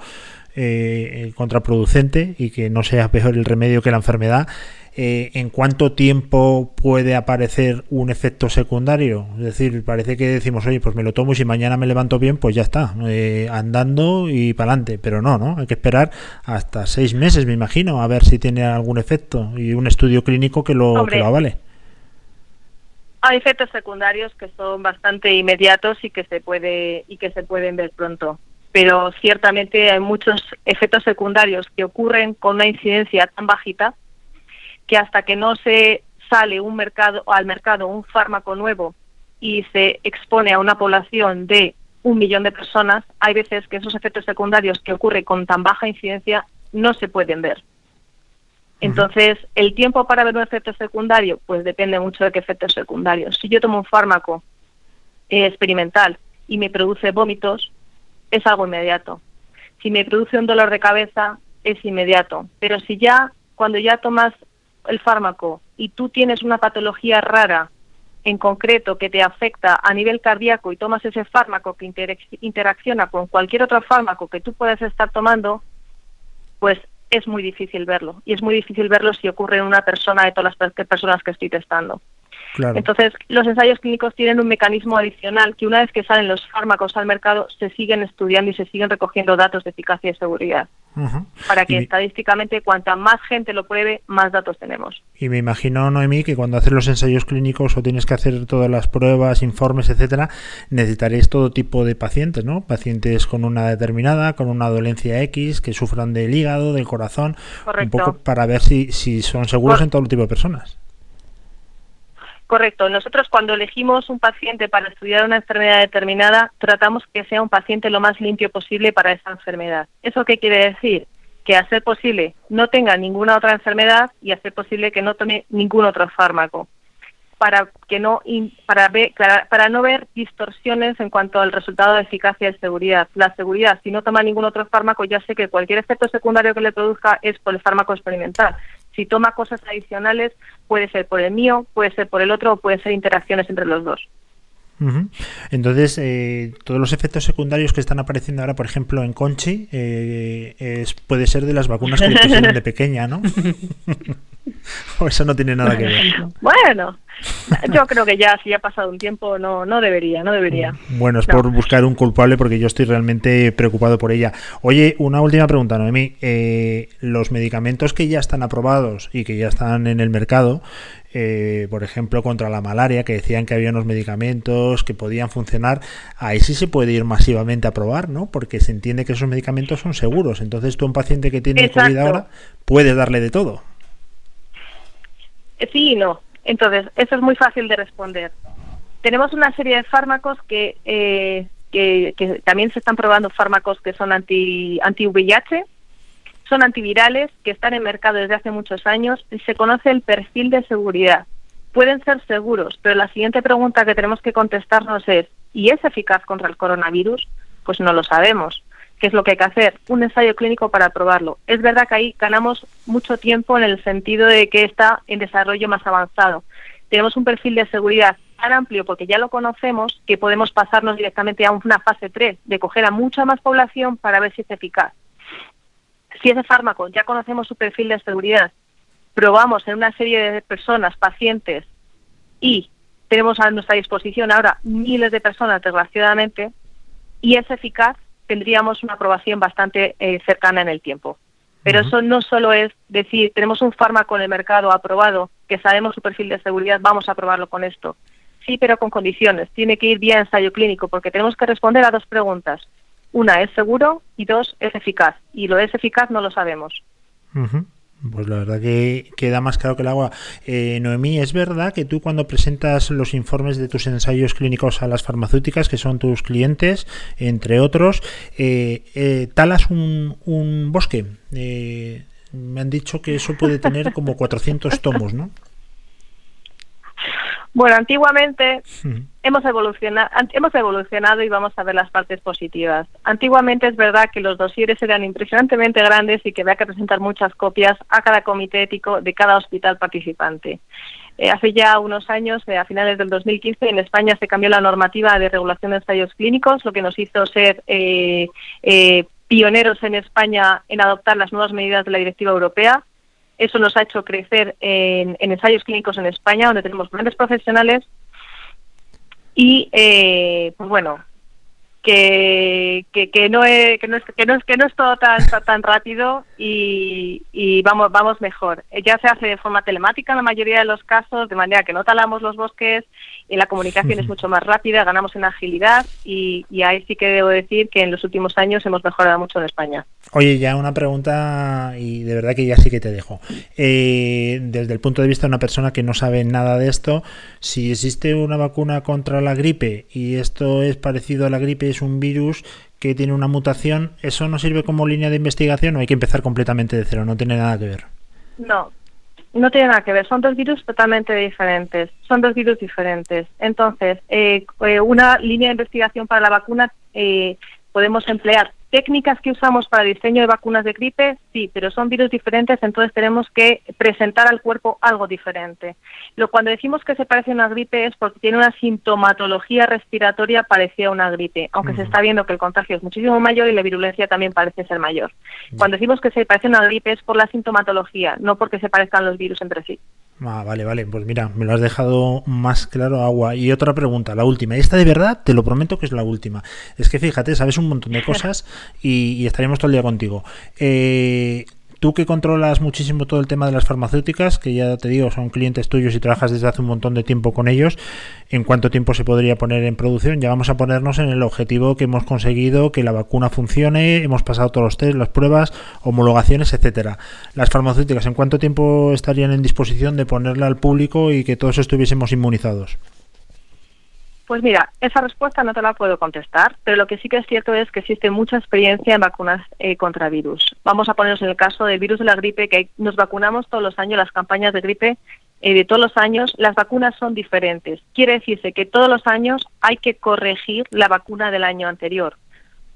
eh, contraproducente y que no sea peor el remedio que la enfermedad. Eh, ¿En cuánto tiempo puede aparecer un efecto secundario? Es decir, parece que decimos, oye, pues me lo tomo y si mañana me levanto bien, pues ya está, eh, andando y para adelante. Pero no, ¿no? Hay que esperar hasta seis meses, me imagino, a ver si tiene algún efecto y un estudio clínico que lo, Hombre. que lo avale. Hay efectos secundarios que son bastante inmediatos y que se puede y que se pueden ver pronto. Pero ciertamente hay muchos efectos secundarios que ocurren con una incidencia tan bajita que hasta que no se sale un mercado al mercado un fármaco nuevo y se expone a una población de un millón de personas, hay veces que esos efectos secundarios que ocurren con tan baja incidencia no se pueden ver. Entonces, el tiempo para ver un efecto secundario, pues depende mucho de qué efectos secundarios. Si yo tomo un fármaco eh, experimental y me produce vómitos, es algo inmediato. Si me produce un dolor de cabeza, es inmediato. Pero si ya, cuando ya tomas el fármaco y tú tienes una patología rara en concreto que te afecta a nivel cardíaco y tomas ese fármaco que interac- interacciona con cualquier otro fármaco que tú puedas estar tomando, pues es muy difícil verlo. Y es muy difícil verlo si ocurre en una persona de todas las per- personas que estoy testando. Claro. Entonces, los ensayos clínicos tienen un mecanismo adicional que una vez que salen los fármacos al mercado, se siguen estudiando y se siguen recogiendo datos de eficacia y seguridad. Para que Y- estadísticamente, cuanta más gente lo pruebe, más datos tenemos. Y me imagino, Noemí, que cuando haces los ensayos clínicos o tienes que hacer todas las pruebas, informes, etcétera, necesitaréis todo tipo de pacientes, ¿no? Pacientes con una determinada, con una dolencia X, que sufran del hígado, del corazón, Correcto. un poco para ver si, si son seguros en todo tipo de personas. Correcto. Nosotros cuando elegimos un paciente para estudiar una enfermedad determinada, tratamos que sea un paciente lo más limpio posible para esa enfermedad. ¿Eso qué quiere decir? Que a ser posible no tenga ninguna otra enfermedad y a ser posible que no tome ningún otro fármaco. Para que no para ver para no ver distorsiones en cuanto al resultado de eficacia y seguridad. La seguridad, si no toma ningún otro fármaco, ya sé que cualquier efecto secundario que le produzca es por el fármaco experimental. Si toma cosas adicionales, puede ser por el mío, puede ser por el otro o puede ser interacciones entre los dos. Entonces, eh, todos los efectos secundarios que están apareciendo ahora, por ejemplo, en Conchi, eh, es, puede ser de las vacunas que le pusieron de pequeña, ¿no? o eso no tiene nada que ver. Bueno, yo creo que ya, si ha pasado un tiempo, no, no debería, no debería. Bueno, es No. por buscar un culpable porque yo estoy realmente preocupado por ella. Oye, una última pregunta, Noemí. Eh, los medicamentos que ya están aprobados y que ya están en el mercado, eh, por ejemplo, contra la malaria, que decían que había unos medicamentos que podían funcionar, ahí sí se puede ir masivamente a probar, ¿no? Porque se entiende que esos medicamentos son seguros. Entonces tú a un paciente que tiene COVID ahora, puedes darle de todo. Sí y no. Entonces, eso es muy fácil de responder. Tenemos una serie de fármacos que, eh, que, también se están probando fármacos que son anti, anti-VIH, son antivirales, que están en mercado desde hace muchos años y se conoce el perfil de seguridad. Pueden ser seguros, pero la siguiente pregunta que tenemos que contestarnos es, ¿y es eficaz contra el coronavirus? Pues no lo sabemos. ¿Qué es lo que hay que hacer? Un ensayo clínico para probarlo. Es verdad que ahí ganamos mucho tiempo en el sentido de que está en desarrollo más avanzado. Tenemos un perfil de seguridad tan amplio porque ya lo conocemos que podemos pasarnos directamente a una fase 3 de coger a mucha más población para ver si es eficaz. Si ese fármaco ya conocemos su perfil de seguridad, probamos en una serie de personas, pacientes, y tenemos a nuestra disposición ahora miles de personas, desgraciadamente, y es eficaz, tendríamos una aprobación bastante eh, cercana en el tiempo. Pero eso no solo es decir, tenemos un fármaco en el mercado aprobado, que sabemos su perfil de seguridad, vamos a probarlo con esto. Sí, pero con condiciones. Tiene que ir vía ensayo clínico, porque tenemos que responder a dos preguntas. Una, ¿es seguro? Y dos, ¿es eficaz? Y lo es eficaz no lo sabemos. Pues la verdad que queda más claro que el agua. Eh, Noemí, ¿es verdad que tú cuando presentas los informes de tus ensayos clínicos a las farmacéuticas, que son tus clientes, entre otros, eh, eh, talas un, un bosque? Eh, me han dicho que eso puede tener como 400 tomos, ¿no? Bueno, antiguamente hemos evolucionado, hemos evolucionado y vamos a ver las partes positivas. Antiguamente es verdad que los dosieres eran impresionantemente grandes y que había que presentar muchas copias a cada comité ético de cada hospital participante. Eh, hace ya unos años, eh, a finales del 2015, en España se cambió la normativa de regulación de ensayos clínicos, lo que nos hizo ser eh, eh, pioneros en España en adoptar las nuevas medidas de la Directiva Europea. Eso nos ha hecho crecer en, en ensayos clínicos en España, donde tenemos grandes profesionales. Y, eh, pues bueno, que, que, que no es, que, no es, que, no es, que no es todo tan, tan, rápido y, y vamos, vamos mejor. Ya se hace de forma telemática en la mayoría de los casos, de manera que no talamos los bosques y la comunicación es mucho más rápida, ganamos en agilidad y, y ahí sí que debo decir que en los últimos años hemos mejorado mucho en España. Oye, ya una pregunta y de verdad que ya sí que te dejo. Eh, desde el punto de vista de una persona que no sabe nada de esto, si existe una vacuna contra la gripe y esto es parecido a la gripe, es un virus que tiene una mutación, ¿eso no sirve como línea de investigación o hay que empezar completamente de cero? No tiene nada que ver. No, no tiene nada que ver. Son dos virus totalmente diferentes. Son dos virus diferentes. Entonces, eh, eh, una línea de investigación para la vacuna eh, podemos emplear técnicas que usamos para diseño de vacunas de gripe, sí, pero son virus diferentes, entonces tenemos que presentar al cuerpo algo diferente. Lo cuando decimos que se parece a una gripe es porque tiene una sintomatología respiratoria parecida a una gripe, aunque se está viendo que el contagio es muchísimo mayor y la virulencia también parece ser mayor. Cuando decimos que se parece a una gripe es por la sintomatología, no porque se parezcan los virus entre sí. Ah, vale, vale. Pues mira, me lo has dejado más claro, agua. Y otra pregunta, la última. Esta de verdad, te lo prometo que es la última. Es que fíjate, sabes un montón de cosas y, y estaríamos todo el día contigo. Eh, tú que controlas muchísimo todo el tema de las farmacéuticas, que ya te digo, son clientes tuyos y trabajas desde hace un montón de tiempo con ellos, ¿en cuánto tiempo se podría poner en producción? Ya vamos a ponernos en el objetivo que hemos conseguido, que la vacuna funcione, hemos pasado todos los test, las pruebas, homologaciones, etcétera. Las farmacéuticas, ¿en cuánto tiempo estarían en disposición de ponerla al público y que todos estuviésemos inmunizados? Pues mira, esa respuesta no te la puedo contestar, pero lo que sí que es cierto es que existe mucha experiencia en vacunas eh, contra virus. Vamos a ponernos en el caso del virus de la gripe, que nos vacunamos todos los años, las campañas de gripe eh, de todos los años, las vacunas son diferentes. Quiere decirse que todos los años hay que corregir la vacuna del año anterior,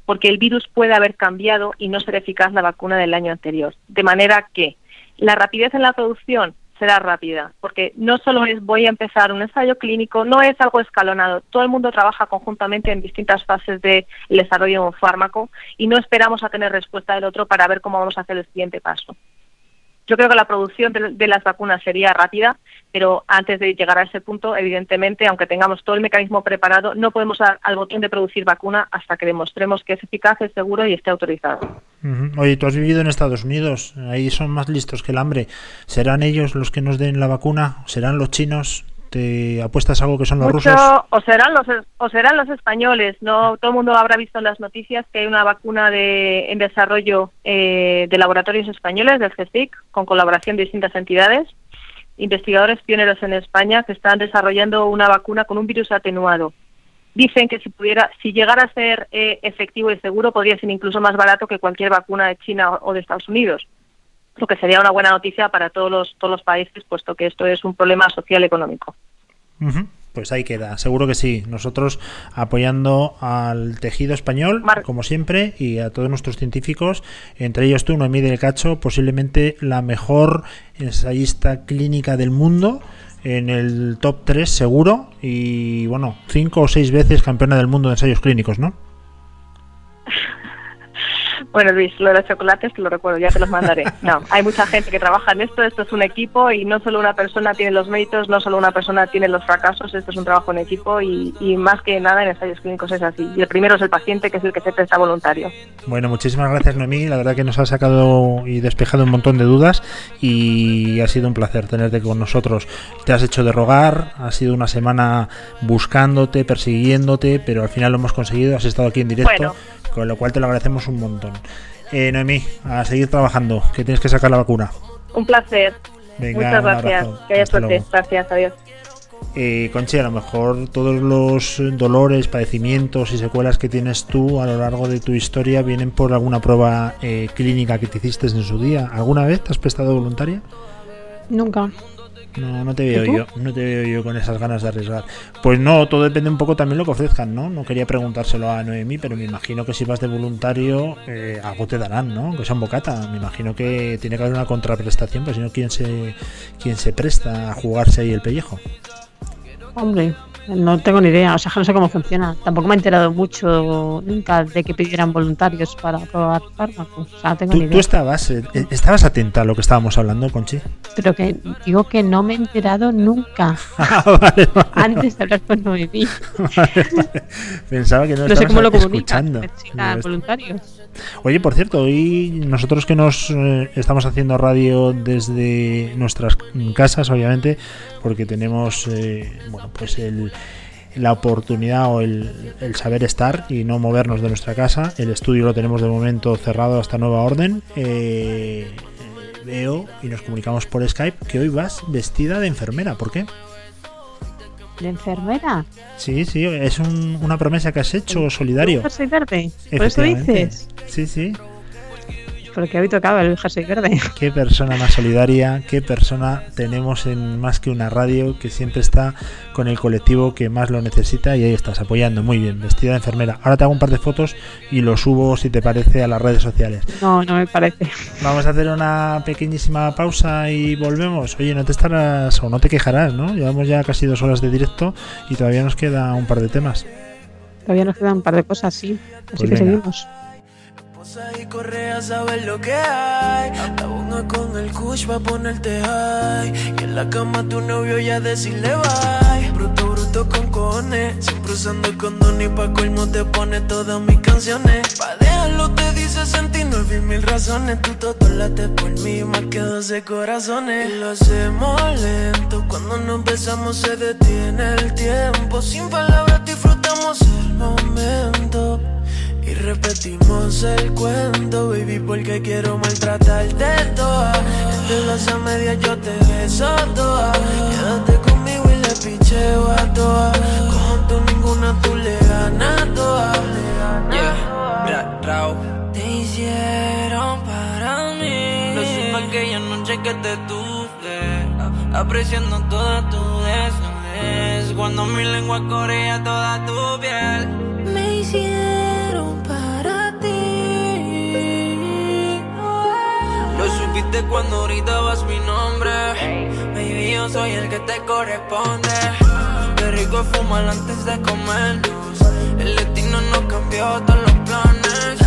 porque el virus puede haber cambiado y no ser eficaz la vacuna del año anterior. De manera que la rapidez en la producción será rápida, porque no solo es voy a empezar un ensayo clínico, no es algo escalonado. Todo el mundo trabaja conjuntamente en distintas fases del desarrollo de un fármaco y no esperamos a tener respuesta del otro para ver cómo vamos a hacer el siguiente paso. Yo creo que la producción de, las vacunas sería rápida, pero antes de llegar a ese punto, evidentemente, aunque tengamos todo el mecanismo preparado, no podemos dar al botón de producir vacuna hasta que demostremos que es eficaz, es seguro y esté autorizado. Oye, tú has vivido en Estados Unidos, ahí son más listos que el hambre. ¿Serán ellos los que nos den la vacuna? ¿Serán los chinos? ¿Te apuestas algo que son los Mucho- rusos? o serán los o serán los españoles no todo el mundo habrá visto en las noticias que hay una vacuna de en desarrollo eh, de laboratorios españoles del CSIC con colaboración de distintas entidades investigadores pioneros en España que están desarrollando una vacuna con un virus atenuado. Dicen que si pudiera si llegara a ser eh, efectivo y seguro podría ser incluso más barato que cualquier vacuna de China o- de Estados Unidos lo que sería una buena noticia para todos los todos los países puesto que esto es un problema social y Pues ahí queda, seguro que sí. Nosotros apoyando al tejido español, como siempre, y a todos nuestros científicos, entre ellos tú, Noemí del Cacho, posiblemente la mejor ensayista clínica del mundo, en el top 3 seguro, y bueno, cinco o seis veces campeona del mundo de ensayos clínicos, ¿no? Bueno, Luis, lo de los chocolates te lo recuerdo, ya te los mandaré. No, hay mucha gente que trabaja en esto, esto es un equipo y no solo una persona tiene los méritos, no solo una persona tiene los fracasos, esto es un trabajo en equipo y, y más que nada en ensayos clínicos es así. Y el primero es el paciente, que es el que se presta voluntario. Bueno, muchísimas gracias Noemí, la verdad que nos ha sacado y despejado un montón de dudas y ha sido un placer tenerte con nosotros. Te has hecho de rogar, ha sido una semana buscándote, persiguiéndote, pero al final lo hemos conseguido, has estado aquí en directo, Bueno. Con lo cual te lo agradecemos un montón. Eh, Noemí, a seguir trabajando, que tienes que sacar la vacuna. Un placer. Venga, Muchas gracias. Que haya Hasta suerte. luego. Gracias, adiós. Eh, Conchi, a lo mejor todos los dolores, padecimientos y secuelas que tienes tú a lo largo de tu historia vienen por alguna prueba eh, clínica que te hiciste en su día. ¿Alguna vez te has prestado voluntaria? Nunca. No, no te veo yo, no te veo yo con esas ganas de arriesgar. Pues no, todo depende un poco también lo que ofrezcan, ¿no? No quería preguntárselo a Noemí, pero me imagino que si vas de voluntario, eh, algo te darán, ¿no? Aunque sea un bocata. Me imagino que tiene que haber una contraprestación, pues si no, ¿quién se, quién se presta a jugarse ahí el pellejo? Hombre, no tengo ni idea, o sea, no sé cómo funciona. Tampoco me he enterado mucho nunca de que pidieran voluntarios para probar fármacos. O sea, tengo ni ¿Tú, idea. tú estabas, eh, eh, estabas atenta a lo que estábamos hablando, Conchi? Pero que digo que no me he enterado nunca. Antes de hablar con Noemí. Pensaba que no, No sé cómo lo escuchando. Voluntarios. Oye, por cierto, hoy nosotros que nos eh, estamos haciendo radio desde nuestras casas, obviamente, porque tenemos, eh, bueno, pues el, la oportunidad o el, el saber estar y no movernos de nuestra casa. El estudio lo tenemos de momento cerrado hasta nueva orden. Eh, veo y nos comunicamos por Skype que hoy vas vestida de enfermera. ¿Por qué? ¿De enfermera? Sí, sí, es un- una promesa que has hecho solidario. ¿Por eso dices? Sí, sí. Porque hoy tocaba el jersey verde. Qué persona más solidaria, qué persona tenemos en más que una radio que siempre está con el colectivo que más lo necesita y ahí estás apoyando muy bien, vestida de enfermera. Ahora te hago un par de fotos y lo subo si te parece a las redes sociales. No, no me parece. Vamos a hacer una pequeñísima pausa y volvemos. Oye, no te estarás o no te quejarás, ¿no? Llevamos ya casi dos horas de directo y todavía nos queda un par de temas. Todavía nos quedan un par de cosas, sí. Así Pues que venga. seguimos. Y correa saber lo que hay. La ponga con el kush va a ponerte high. Y en la cama tu novio ya decirle bye. Bruto, bruto con cojones. Siempre usando condón y pa' colmo te pone todas mis canciones. Pa' dejarlo te dice 69 mil razones. Tú todo late por mí más que 12 corazones. Y lo hacemos lento. Cuando nos besamos se detiene el tiempo. Sin palabras disfrutamos el momento. Y repetimos el cuento, baby, porque quiero maltratarte toda. Entre las a medias yo te beso toda. Quédate conmigo y le picheo a toa. Como tú ninguna, tú le ganas toda. Yeah, mira, Rao. Te hicieron para mí. Lo supe aquella noche que te tuve. Apreciando toda tu desnudez. Cuando mi lengua corría toda tu piel. supiste cuando gritabas mi nombre. Baby, yo soy el que te corresponde. Qué rico es fumar antes de comernos. El destino nos cambió todos los planes.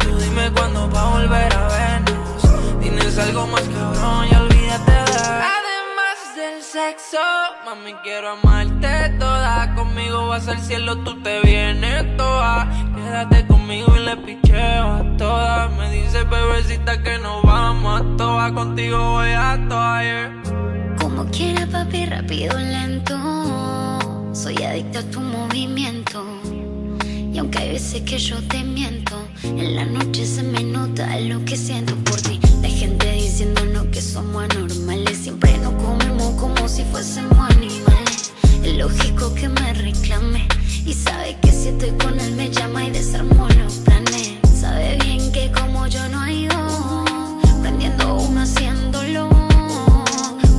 Tú dime cuándo va a volver a vernos. Tienes algo más cabrón y olvídate de. Además del sexo, mami, quiero amarte toda. Conmigo vas al cielo, tú te vienes toda. Quédate conmigo y le picheo a todas. Me dice bebecita que nos vamos a todas. Contigo voy a todas. yeah. Como quiera, papi, rápido, lento. Soy adicto a tu movimiento. Y aunque hay veces que yo te miento, en la noche se me nota lo que siento por ti. La gente diciéndonos que somos anormales. Siempre nos comemos como si fuésemos animales. Lógico que me reclame. Y sabe que si estoy con él me llama y desarmo los planes. Sabe bien que como yo no hay dos. Prendiendo uno haciéndolo.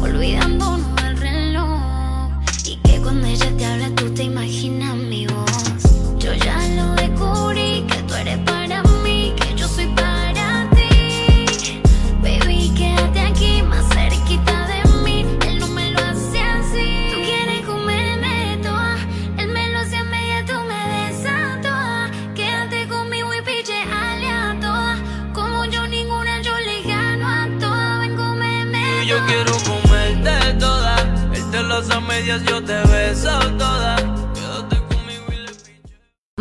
Olvidándonos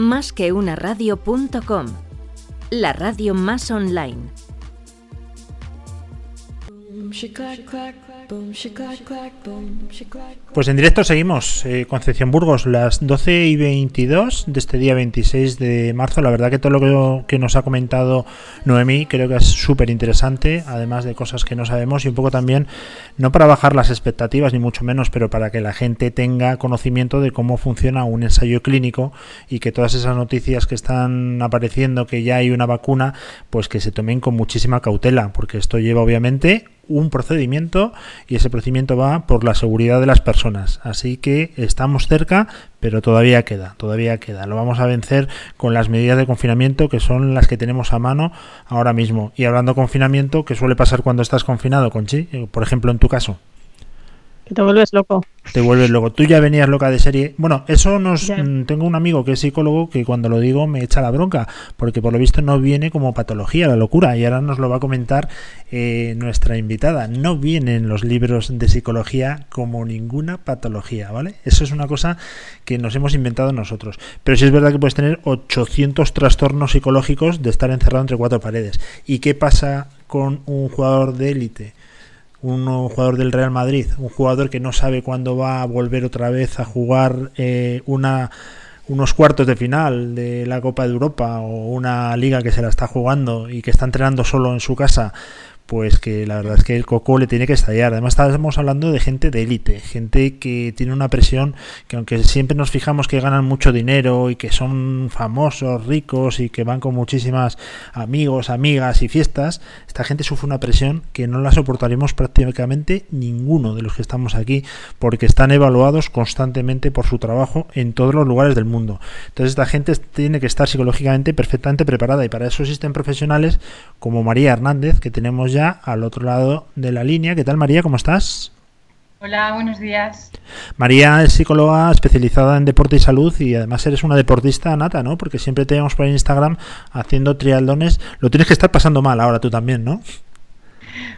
Más que una radio.com. La radio más online. Pues en directo seguimos, eh, Concepción Burgos, las 12 y 22 de este día 26 de marzo. La verdad que todo lo que, nos ha comentado Noemí creo que es súper interesante, además de cosas que no sabemos y un poco también, no para bajar las expectativas ni mucho menos, pero para que la gente tenga conocimiento de cómo funciona un ensayo clínico y que todas esas noticias que están apareciendo, que ya hay una vacuna, pues que se tomen con muchísima cautela, porque esto lleva obviamente un procedimiento y ese procedimiento va por la seguridad de las personas. Así que estamos cerca, pero todavía queda, todavía queda. Lo vamos a vencer con las medidas de confinamiento que son las que tenemos a mano ahora mismo. Y hablando de confinamiento, ¿qué suele pasar cuando estás confinado, Conchi? Eh, Por ejemplo, en tu caso. Que te vuelves loco. Te vuelves loco. Tú ya venías loca de serie. Bueno, eso nos. Mm, Tengo un amigo que es psicólogo que cuando lo digo me echa la bronca, porque por lo visto no viene como patología, la locura. Y ahora nos lo va a comentar eh, nuestra invitada. No vienen los libros de psicología como ninguna patología, ¿vale? Eso es una cosa que nos hemos inventado nosotros. Pero sí es verdad que puedes tener 800 trastornos psicológicos de estar encerrado entre cuatro paredes. ¿Y qué pasa con un jugador de élite? Un jugador del Real Madrid, un jugador que no sabe cuándo va a volver otra vez a jugar eh, una unos cuartos de final de la Copa de Europa o una liga que se la está jugando y que está entrenando solo en su casa, pues que la verdad es que el coco le tiene que estallar. Además estamos hablando de gente de élite, gente que tiene una presión que aunque siempre nos fijamos que ganan mucho dinero y que son famosos, ricos y que van con muchísimas amigos, amigas y fiestas, esta gente sufre una presión que no la soportaremos prácticamente ninguno de los que estamos aquí porque están evaluados constantemente por su trabajo en todos los lugares del mundo. Entonces esta gente tiene que estar psicológicamente perfectamente preparada y para eso existen profesionales como María Hernández que tenemos ya al otro lado de la línea. ¿Qué tal María? ¿Cómo estás? Hola, buenos días. María es psicóloga especializada en deporte y salud y además eres una deportista nata, ¿no? Porque siempre te vemos por Instagram haciendo triatlones. Lo tienes que estar pasando mal ahora tú también, ¿no?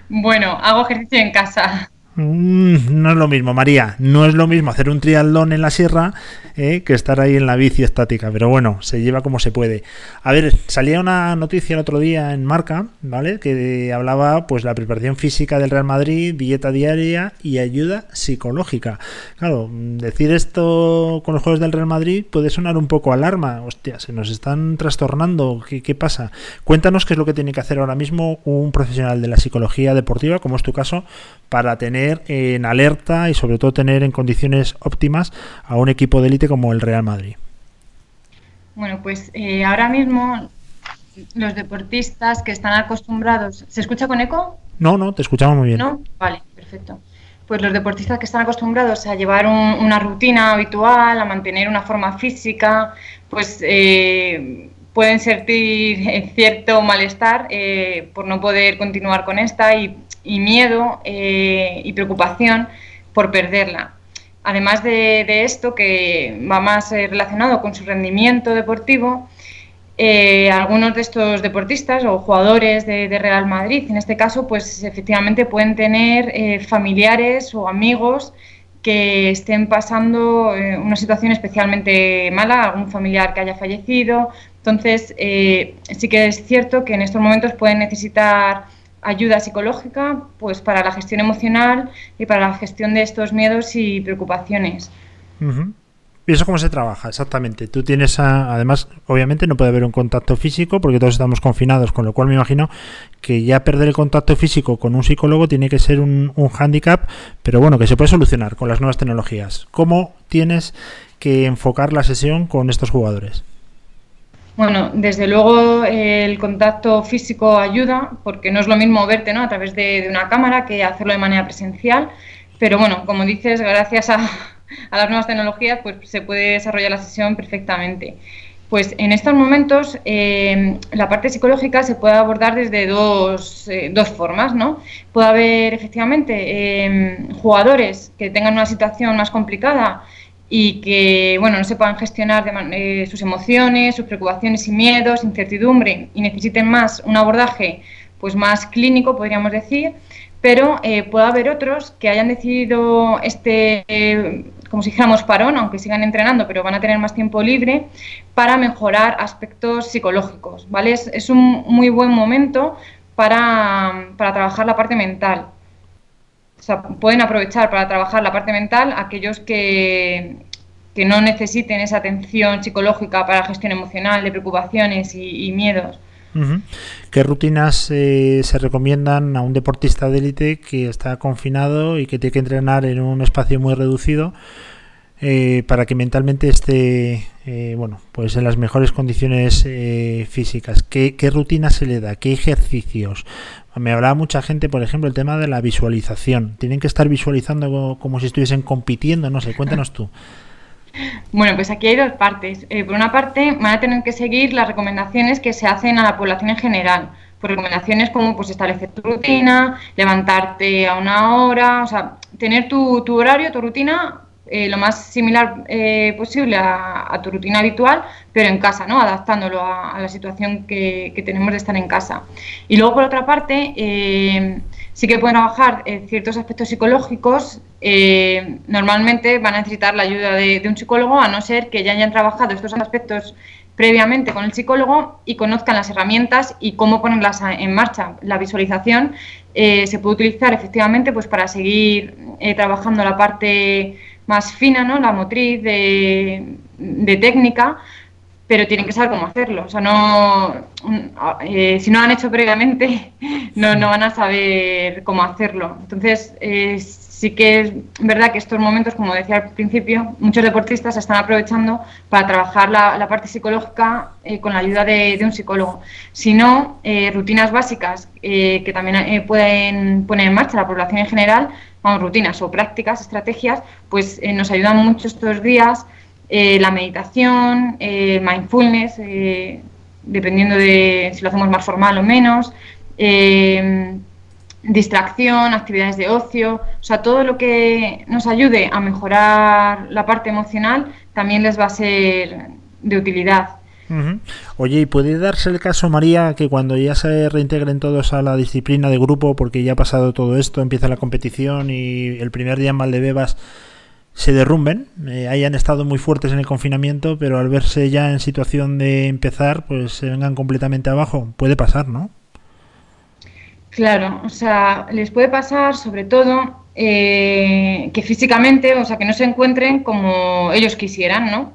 Bueno, hago ejercicio en casa. Mm, no es lo mismo, María. No es lo mismo hacer un triatlón en la sierra eh, que estar ahí en la bici estática. Pero bueno, se lleva como se puede. A ver, salía una noticia el otro día en Marca, ¿vale? Que hablaba pues la preparación física del Real Madrid, dieta diaria y ayuda psicológica. Claro, decir esto con los juegos del Real Madrid puede sonar un poco alarma. Hostia, se nos están trastornando. ¿Qué, qué pasa? Cuéntanos qué es lo que tiene que hacer ahora mismo un profesional de la psicología deportiva, como es tu caso, para tener en alerta y sobre todo tener en condiciones óptimas a un equipo de élite como el Real Madrid. Bueno, pues eh, ahora mismo los deportistas que están acostumbrados... ¿Se escucha con eco? No, no, te escuchamos muy bien. ¿No? Vale, perfecto. Pues los deportistas que están acostumbrados a llevar un- una rutina habitual, a mantener una forma física, pues eh, pueden sentir cierto malestar eh, por no poder continuar con esta y, y miedo eh, y preocupación por perderla. Además de, esto, que va más eh, relacionado con su rendimiento deportivo, eh, algunos de estos deportistas o jugadores de, Real Madrid, en este caso, pues efectivamente pueden tener eh, familiares o amigos que estén pasando una situación especialmente mala, algún familiar que haya fallecido. Entonces, sí que es cierto que en estos momentos pueden necesitar ayuda psicológica pues para la gestión emocional y para la gestión de estos miedos y preocupaciones. Ujú. ¿Y eso cómo se trabaja? Exactamente. Tú tienes, a- además, obviamente no puede haber un contacto físico porque todos estamos confinados, con lo cual me imagino que ya perder el contacto físico con un psicólogo tiene que ser un, un hándicap, pero bueno, que se puede solucionar con las nuevas tecnologías. ¿Cómo tienes que enfocar la sesión con estos jugadores? Bueno, desde luego eh, el contacto físico ayuda, porque no es lo mismo verte ¿no? a través de, una cámara que hacerlo de manera presencial, pero bueno, como dices, gracias a, las nuevas tecnologías, pues se puede desarrollar la sesión perfectamente. Pues en estos momentos eh, la parte psicológica se puede abordar desde dos, eh, dos formas, ¿no? Puede haber efectivamente jugadores que tengan una situación más complicada y que bueno no se puedan gestionar de eh, sus emociones, sus preocupaciones y miedos, incertidumbre y necesiten más un abordaje pues más clínico podríamos decir, pero eh, puede haber otros que hayan decidido este eh, como si dijéramos parón, aunque sigan entrenando, pero van a tener más tiempo libre para mejorar aspectos psicológicos, ¿vale? Es, es un muy buen momento para, para trabajar la parte mental. Pueden aprovechar para trabajar la parte mental aquellos que, que no necesiten esa atención psicológica para gestión emocional de preocupaciones y, miedos. ¿Qué rutinas eh, se recomiendan a un deportista de élite que está confinado y que tiene que entrenar en un espacio muy reducido eh, para que mentalmente esté eh, bueno pues en las mejores condiciones físicas? ¿Qué, ¿Qué rutinas se le da? ¿Qué ejercicios? Me hablaba mucha gente, por ejemplo, el tema de la visualización. Tienen que estar visualizando como, si estuviesen compitiendo, no sé, cuéntanos tú. Bueno, pues aquí hay dos partes. Eh, por una parte, van a tener que seguir las recomendaciones que se hacen a la población en general. Pues recomendaciones como pues establecer tu rutina, levantarte a una hora, o sea, tener tu, tu horario, tu rutina eh, lo más similar eh, posible a, tu rutina habitual, pero en casa, ¿no? Adaptándolo a, la situación que, tenemos de estar en casa. Y luego, por otra parte, eh, sí que pueden trabajar ciertos aspectos psicológicos. normalmente van a necesitar la ayuda de, un psicólogo, a no ser que ya hayan trabajado estos aspectos previamente con el psicólogo y conozcan las herramientas y cómo ponerlas en marcha. La visualización se puede utilizar efectivamente pues para seguir trabajando la parte más fina, ¿no? la motriz de, técnica, pero tienen que saber cómo hacerlo. O sea, no, a- eh, si no lo han hecho previamente, no, no van a saber cómo hacerlo. Entonces, eh, sí que es verdad que estos momentos, como decía al principio, muchos deportistas están aprovechando para trabajar la, parte psicológica eh, con la ayuda de, de un psicólogo. Si no, rutinas básicas que también pueden poner en marcha la población en general, rutinas o prácticas, estrategias, pues eh, nos ayudan mucho estos días eh, la meditación, eh, mindfulness, eh, dependiendo de si lo hacemos más formal o menos, eh, distracción, actividades de ocio, o sea, todo lo que nos ayude a mejorar la parte emocional también les va a ser de utilidad. Oye, ¿y puede darse el caso, María, que cuando ya se reintegren todos a la disciplina de grupo, porque ya ha pasado todo esto, empieza la competición y el primer día en Valdebebas se derrumben, eh, hayan estado muy fuertes en el confinamiento, pero al verse ya en situación de empezar, pues se vengan completamente abajo? Puede pasar, ¿no? Claro, o sea, les puede pasar sobre todo eh, que físicamente, o sea, que no se encuentren como ellos quisieran, ¿no?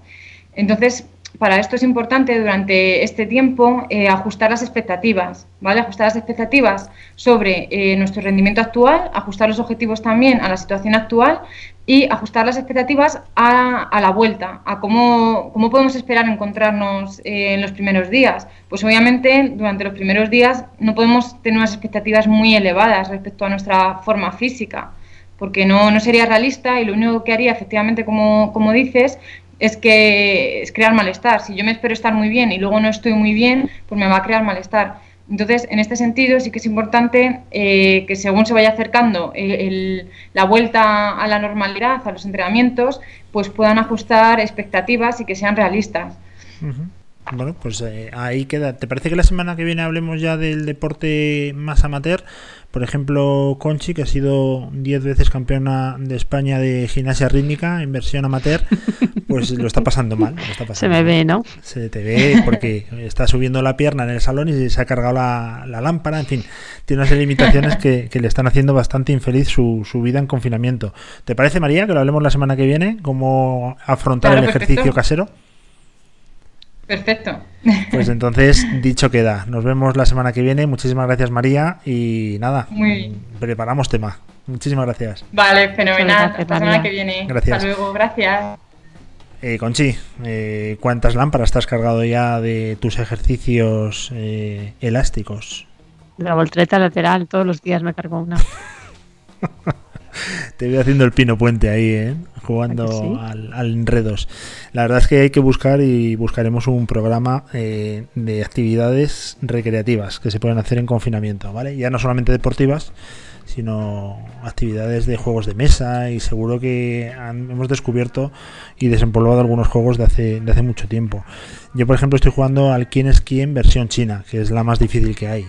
Entonces, para esto es importante durante este tiempo eh, ajustar las expectativas, ¿vale? Ajustar las expectativas sobre eh, nuestro rendimiento actual, ajustar los objetivos también a la situación actual y ajustar las expectativas a, a la vuelta, a cómo, cómo podemos esperar encontrarnos eh, en los primeros días. Pues obviamente durante los primeros días no podemos tener unas expectativas muy elevadas respecto a nuestra forma física, porque no, sería realista y lo único que haría efectivamente, como dices, es que es crear malestar. Si yo me espero estar muy bien y luego no estoy muy bien, pues me va a crear malestar. Entonces, en este sentido, sí que es importante eh, que según se vaya acercando el, la vuelta a la normalidad, a los entrenamientos, pues puedan ajustar expectativas y que sean realistas. Bueno, pues eh, ahí queda. ¿Te parece que la semana que viene hablemos ya del deporte más amateur? Por ejemplo, Conchi, que ha sido 10 veces campeona de España de gimnasia rítmica en versión amateur, pues lo está pasando mal. lo está pasando Se me mal. ve, ¿no? Se te ve porque está subiendo la pierna en el salón y se ha cargado la, la lámpara. En fin, tiene unas limitaciones que, que le están haciendo bastante infeliz su, su vida en confinamiento. ¿Te parece, María, que lo hablemos la semana que viene? ¿Cómo afrontar Claro, el ejercicio perfecto. casero? Perfecto. Pues entonces, dicho queda. Nos vemos la semana que viene. Muchísimas gracias, María. Y nada, Muy bien. preparamos tema. Muchísimas gracias. Vale, fenomenal. Gracias, Hasta la semana María. que viene. Gracias. Hasta luego, gracias. Eh, Conchi, eh, ¿cuántas lámparas te has cargado ya de tus ejercicios eh, elásticos? La voltereta lateral, todos los días me cargo una. Te veo haciendo el pino puente ahí, ¿eh? jugando al, al enredos. La verdad es que hay que buscar y buscaremos un programa eh, de actividades recreativas que se pueden hacer en confinamiento, ¿vale? Ya no solamente deportivas, sino actividades de juegos de mesa y seguro que han- hemos descubierto y desempolvado algunos juegos de hace, de hace mucho tiempo. Yo, por ejemplo, estoy jugando al Quién es quién versión china, que es la más difícil que hay.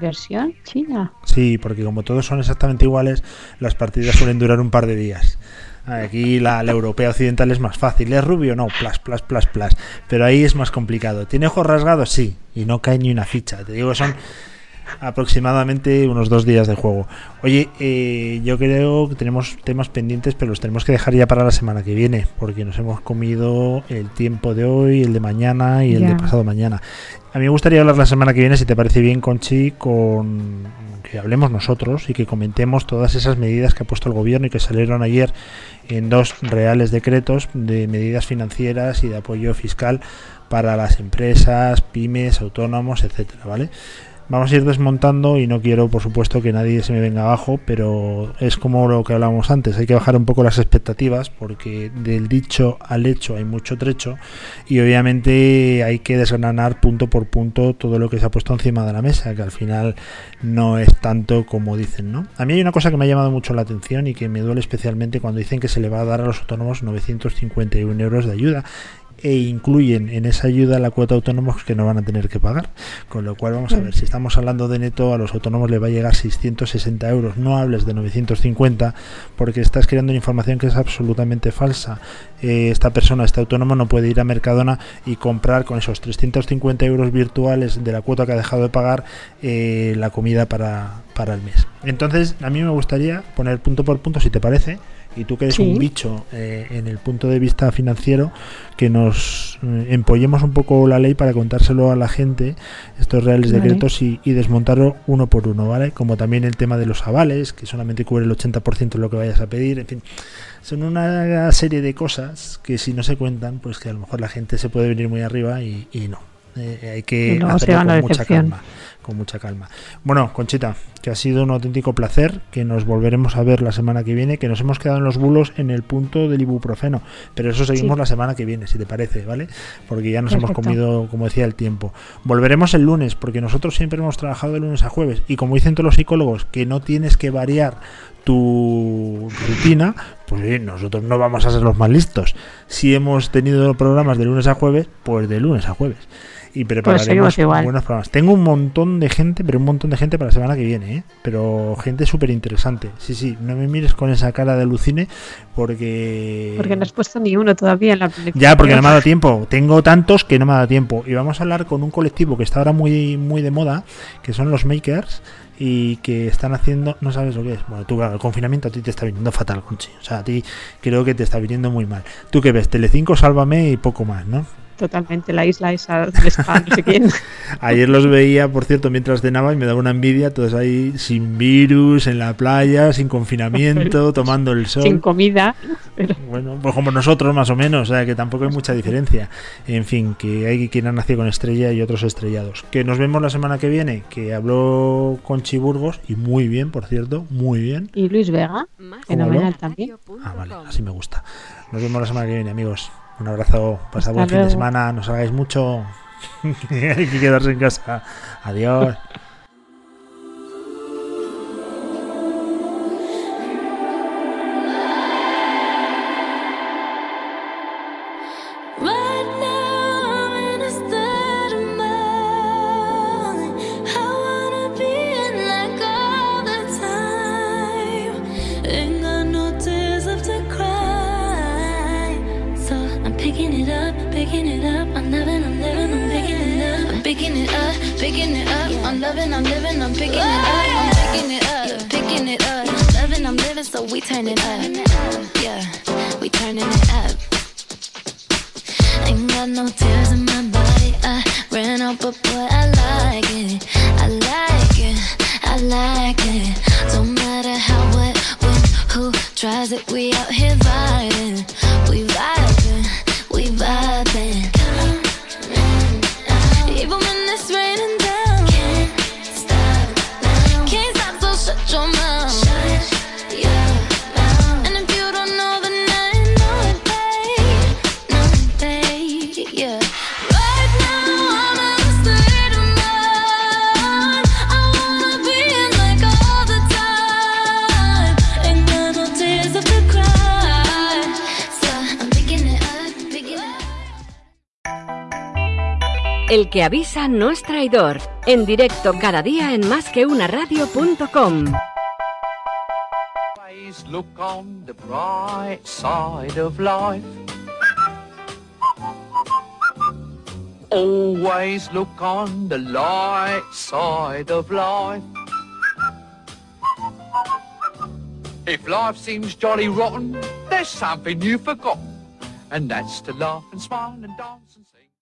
Versión china. Sí, porque como todos son exactamente iguales, las partidas suelen durar un par de días. Aquí la, la europea occidental es más fácil. ¿Es rubio? No, plas, plas, plas, plas. Pero ahí es más complicado. ¿Tiene ojos rasgados? Sí. Y no cae ni una ficha. Te digo son aproximadamente unos dos días de juego. Oye, eh, yo creo que tenemos temas pendientes, pero los tenemos que dejar ya para la semana que viene, porque nos hemos comido el tiempo de hoy, el de mañana y el de pasado mañana. A mí me gustaría hablar la semana que viene, si te parece bien, Conchi, con que hablemos nosotros y que comentemos todas esas medidas que ha puesto el gobierno y que salieron ayer en dos reales decretos de medidas financieras y de apoyo fiscal para las empresas, pymes, autónomos, etcétera, ¿vale? Vamos a ir desmontando y no quiero, por supuesto, que nadie se me venga abajo, pero es como lo que hablábamos antes, hay que bajar un poco las expectativas porque del dicho al hecho hay mucho trecho y obviamente hay que desgranar punto por punto todo lo que se ha puesto encima de la mesa, que al final no es tanto como dicen, ¿no? A mí hay una cosa que me ha llamado mucho la atención y que me duele especialmente cuando dicen que se le va a dar a los autónomos 951 euros de ayuda e incluyen en esa ayuda la cuota de autónomos que no van a tener que pagar. Con lo cual, vamos a ver, si estamos hablando de neto, a los autónomos le va a llegar 660 euros. No hables de 950 porque estás creando una información que es absolutamente falsa. Eh, esta persona, este autónomo, no puede ir a Mercadona y comprar con esos 350 euros virtuales de la cuota que ha dejado de pagar eh, la comida para, para el mes. Entonces, a mí me gustaría poner punto por punto, si te parece, y tú que eres Sí. un bicho eh, en el punto de vista financiero, que nos eh, empollemos un poco la ley para contárselo a la gente, estos reales Vale. decretos, y, y desmontarlo uno por uno, ¿vale? Como también el tema de los avales, que solamente cubre el 80% de lo que vayas a pedir, en fin. Son una serie de cosas que si no se cuentan, pues que a lo mejor la gente se puede venir muy arriba y, y no. Eh, hay que se hacerlo con mucha calma con mucha calma. Bueno, Conchita, que ha sido un auténtico placer, que nos volveremos a ver la semana que viene, que nos hemos quedado en los bulos en el punto del ibuprofeno, pero eso seguimos Sí. la semana que viene, si te parece, ¿vale? Porque ya nos hemos comido, como decía, el tiempo. Volveremos el lunes, porque nosotros siempre hemos trabajado de lunes a jueves, y como dicen todos los psicólogos, que no tienes que variar tu rutina, pues bien, nosotros no vamos a ser los más listos. Si hemos tenido programas de lunes a jueves, pues de lunes a jueves. Y prepararemos seguimos igual. buenos programas. Tengo un montón de gente, pero un montón de gente para la semana que viene, ¿eh? Pero gente súper interesante. Sí, sí, no me mires con esa cara de alucine porque... Porque no has puesto ni uno todavía en la Ya, porque no me ha dado tiempo. Tengo tantos que no me ha dado tiempo. Y vamos a hablar con un colectivo que está ahora muy, muy de moda, que son los makers, y que están haciendo, no sabes lo que es. Bueno, tú, claro, el confinamiento a ti te está viniendo fatal, Conchi. O sea, a ti creo que te está viniendo muy mal. ¿Tú qué ves? Telecinco, Sálvame y poco más, ¿no? Totalmente, la isla esa donde está no sé quién. Ayer los veía, por cierto, mientras cenaba y me daba una envidia, todos ahí sin virus, en la playa, sin confinamiento, tomando el sol. Sin comida. Pero Bueno, pues como nosotros más o menos, o sea que tampoco hay mucha diferencia. En fin, que hay quien ha nacido con estrella y otros estrellados. Que nos vemos la semana que viene, que habló con Chiburgos y muy bien, por cierto, muy bien. Y Luis Vega, fenomenal también. Ah, vale, así me gusta. Nos vemos la semana que viene, amigos. Un abrazo, pasad buen fin de semana, no salgáis mucho. hay que quedarse en casa. Adiós. Sasa no es traidor. En directo cada día en más que una radio.com. Look on the bright side of life. Always look on the light side of life. If life seems jolly rotten, there's something you've forgotten, and that's to laugh and smile and dance.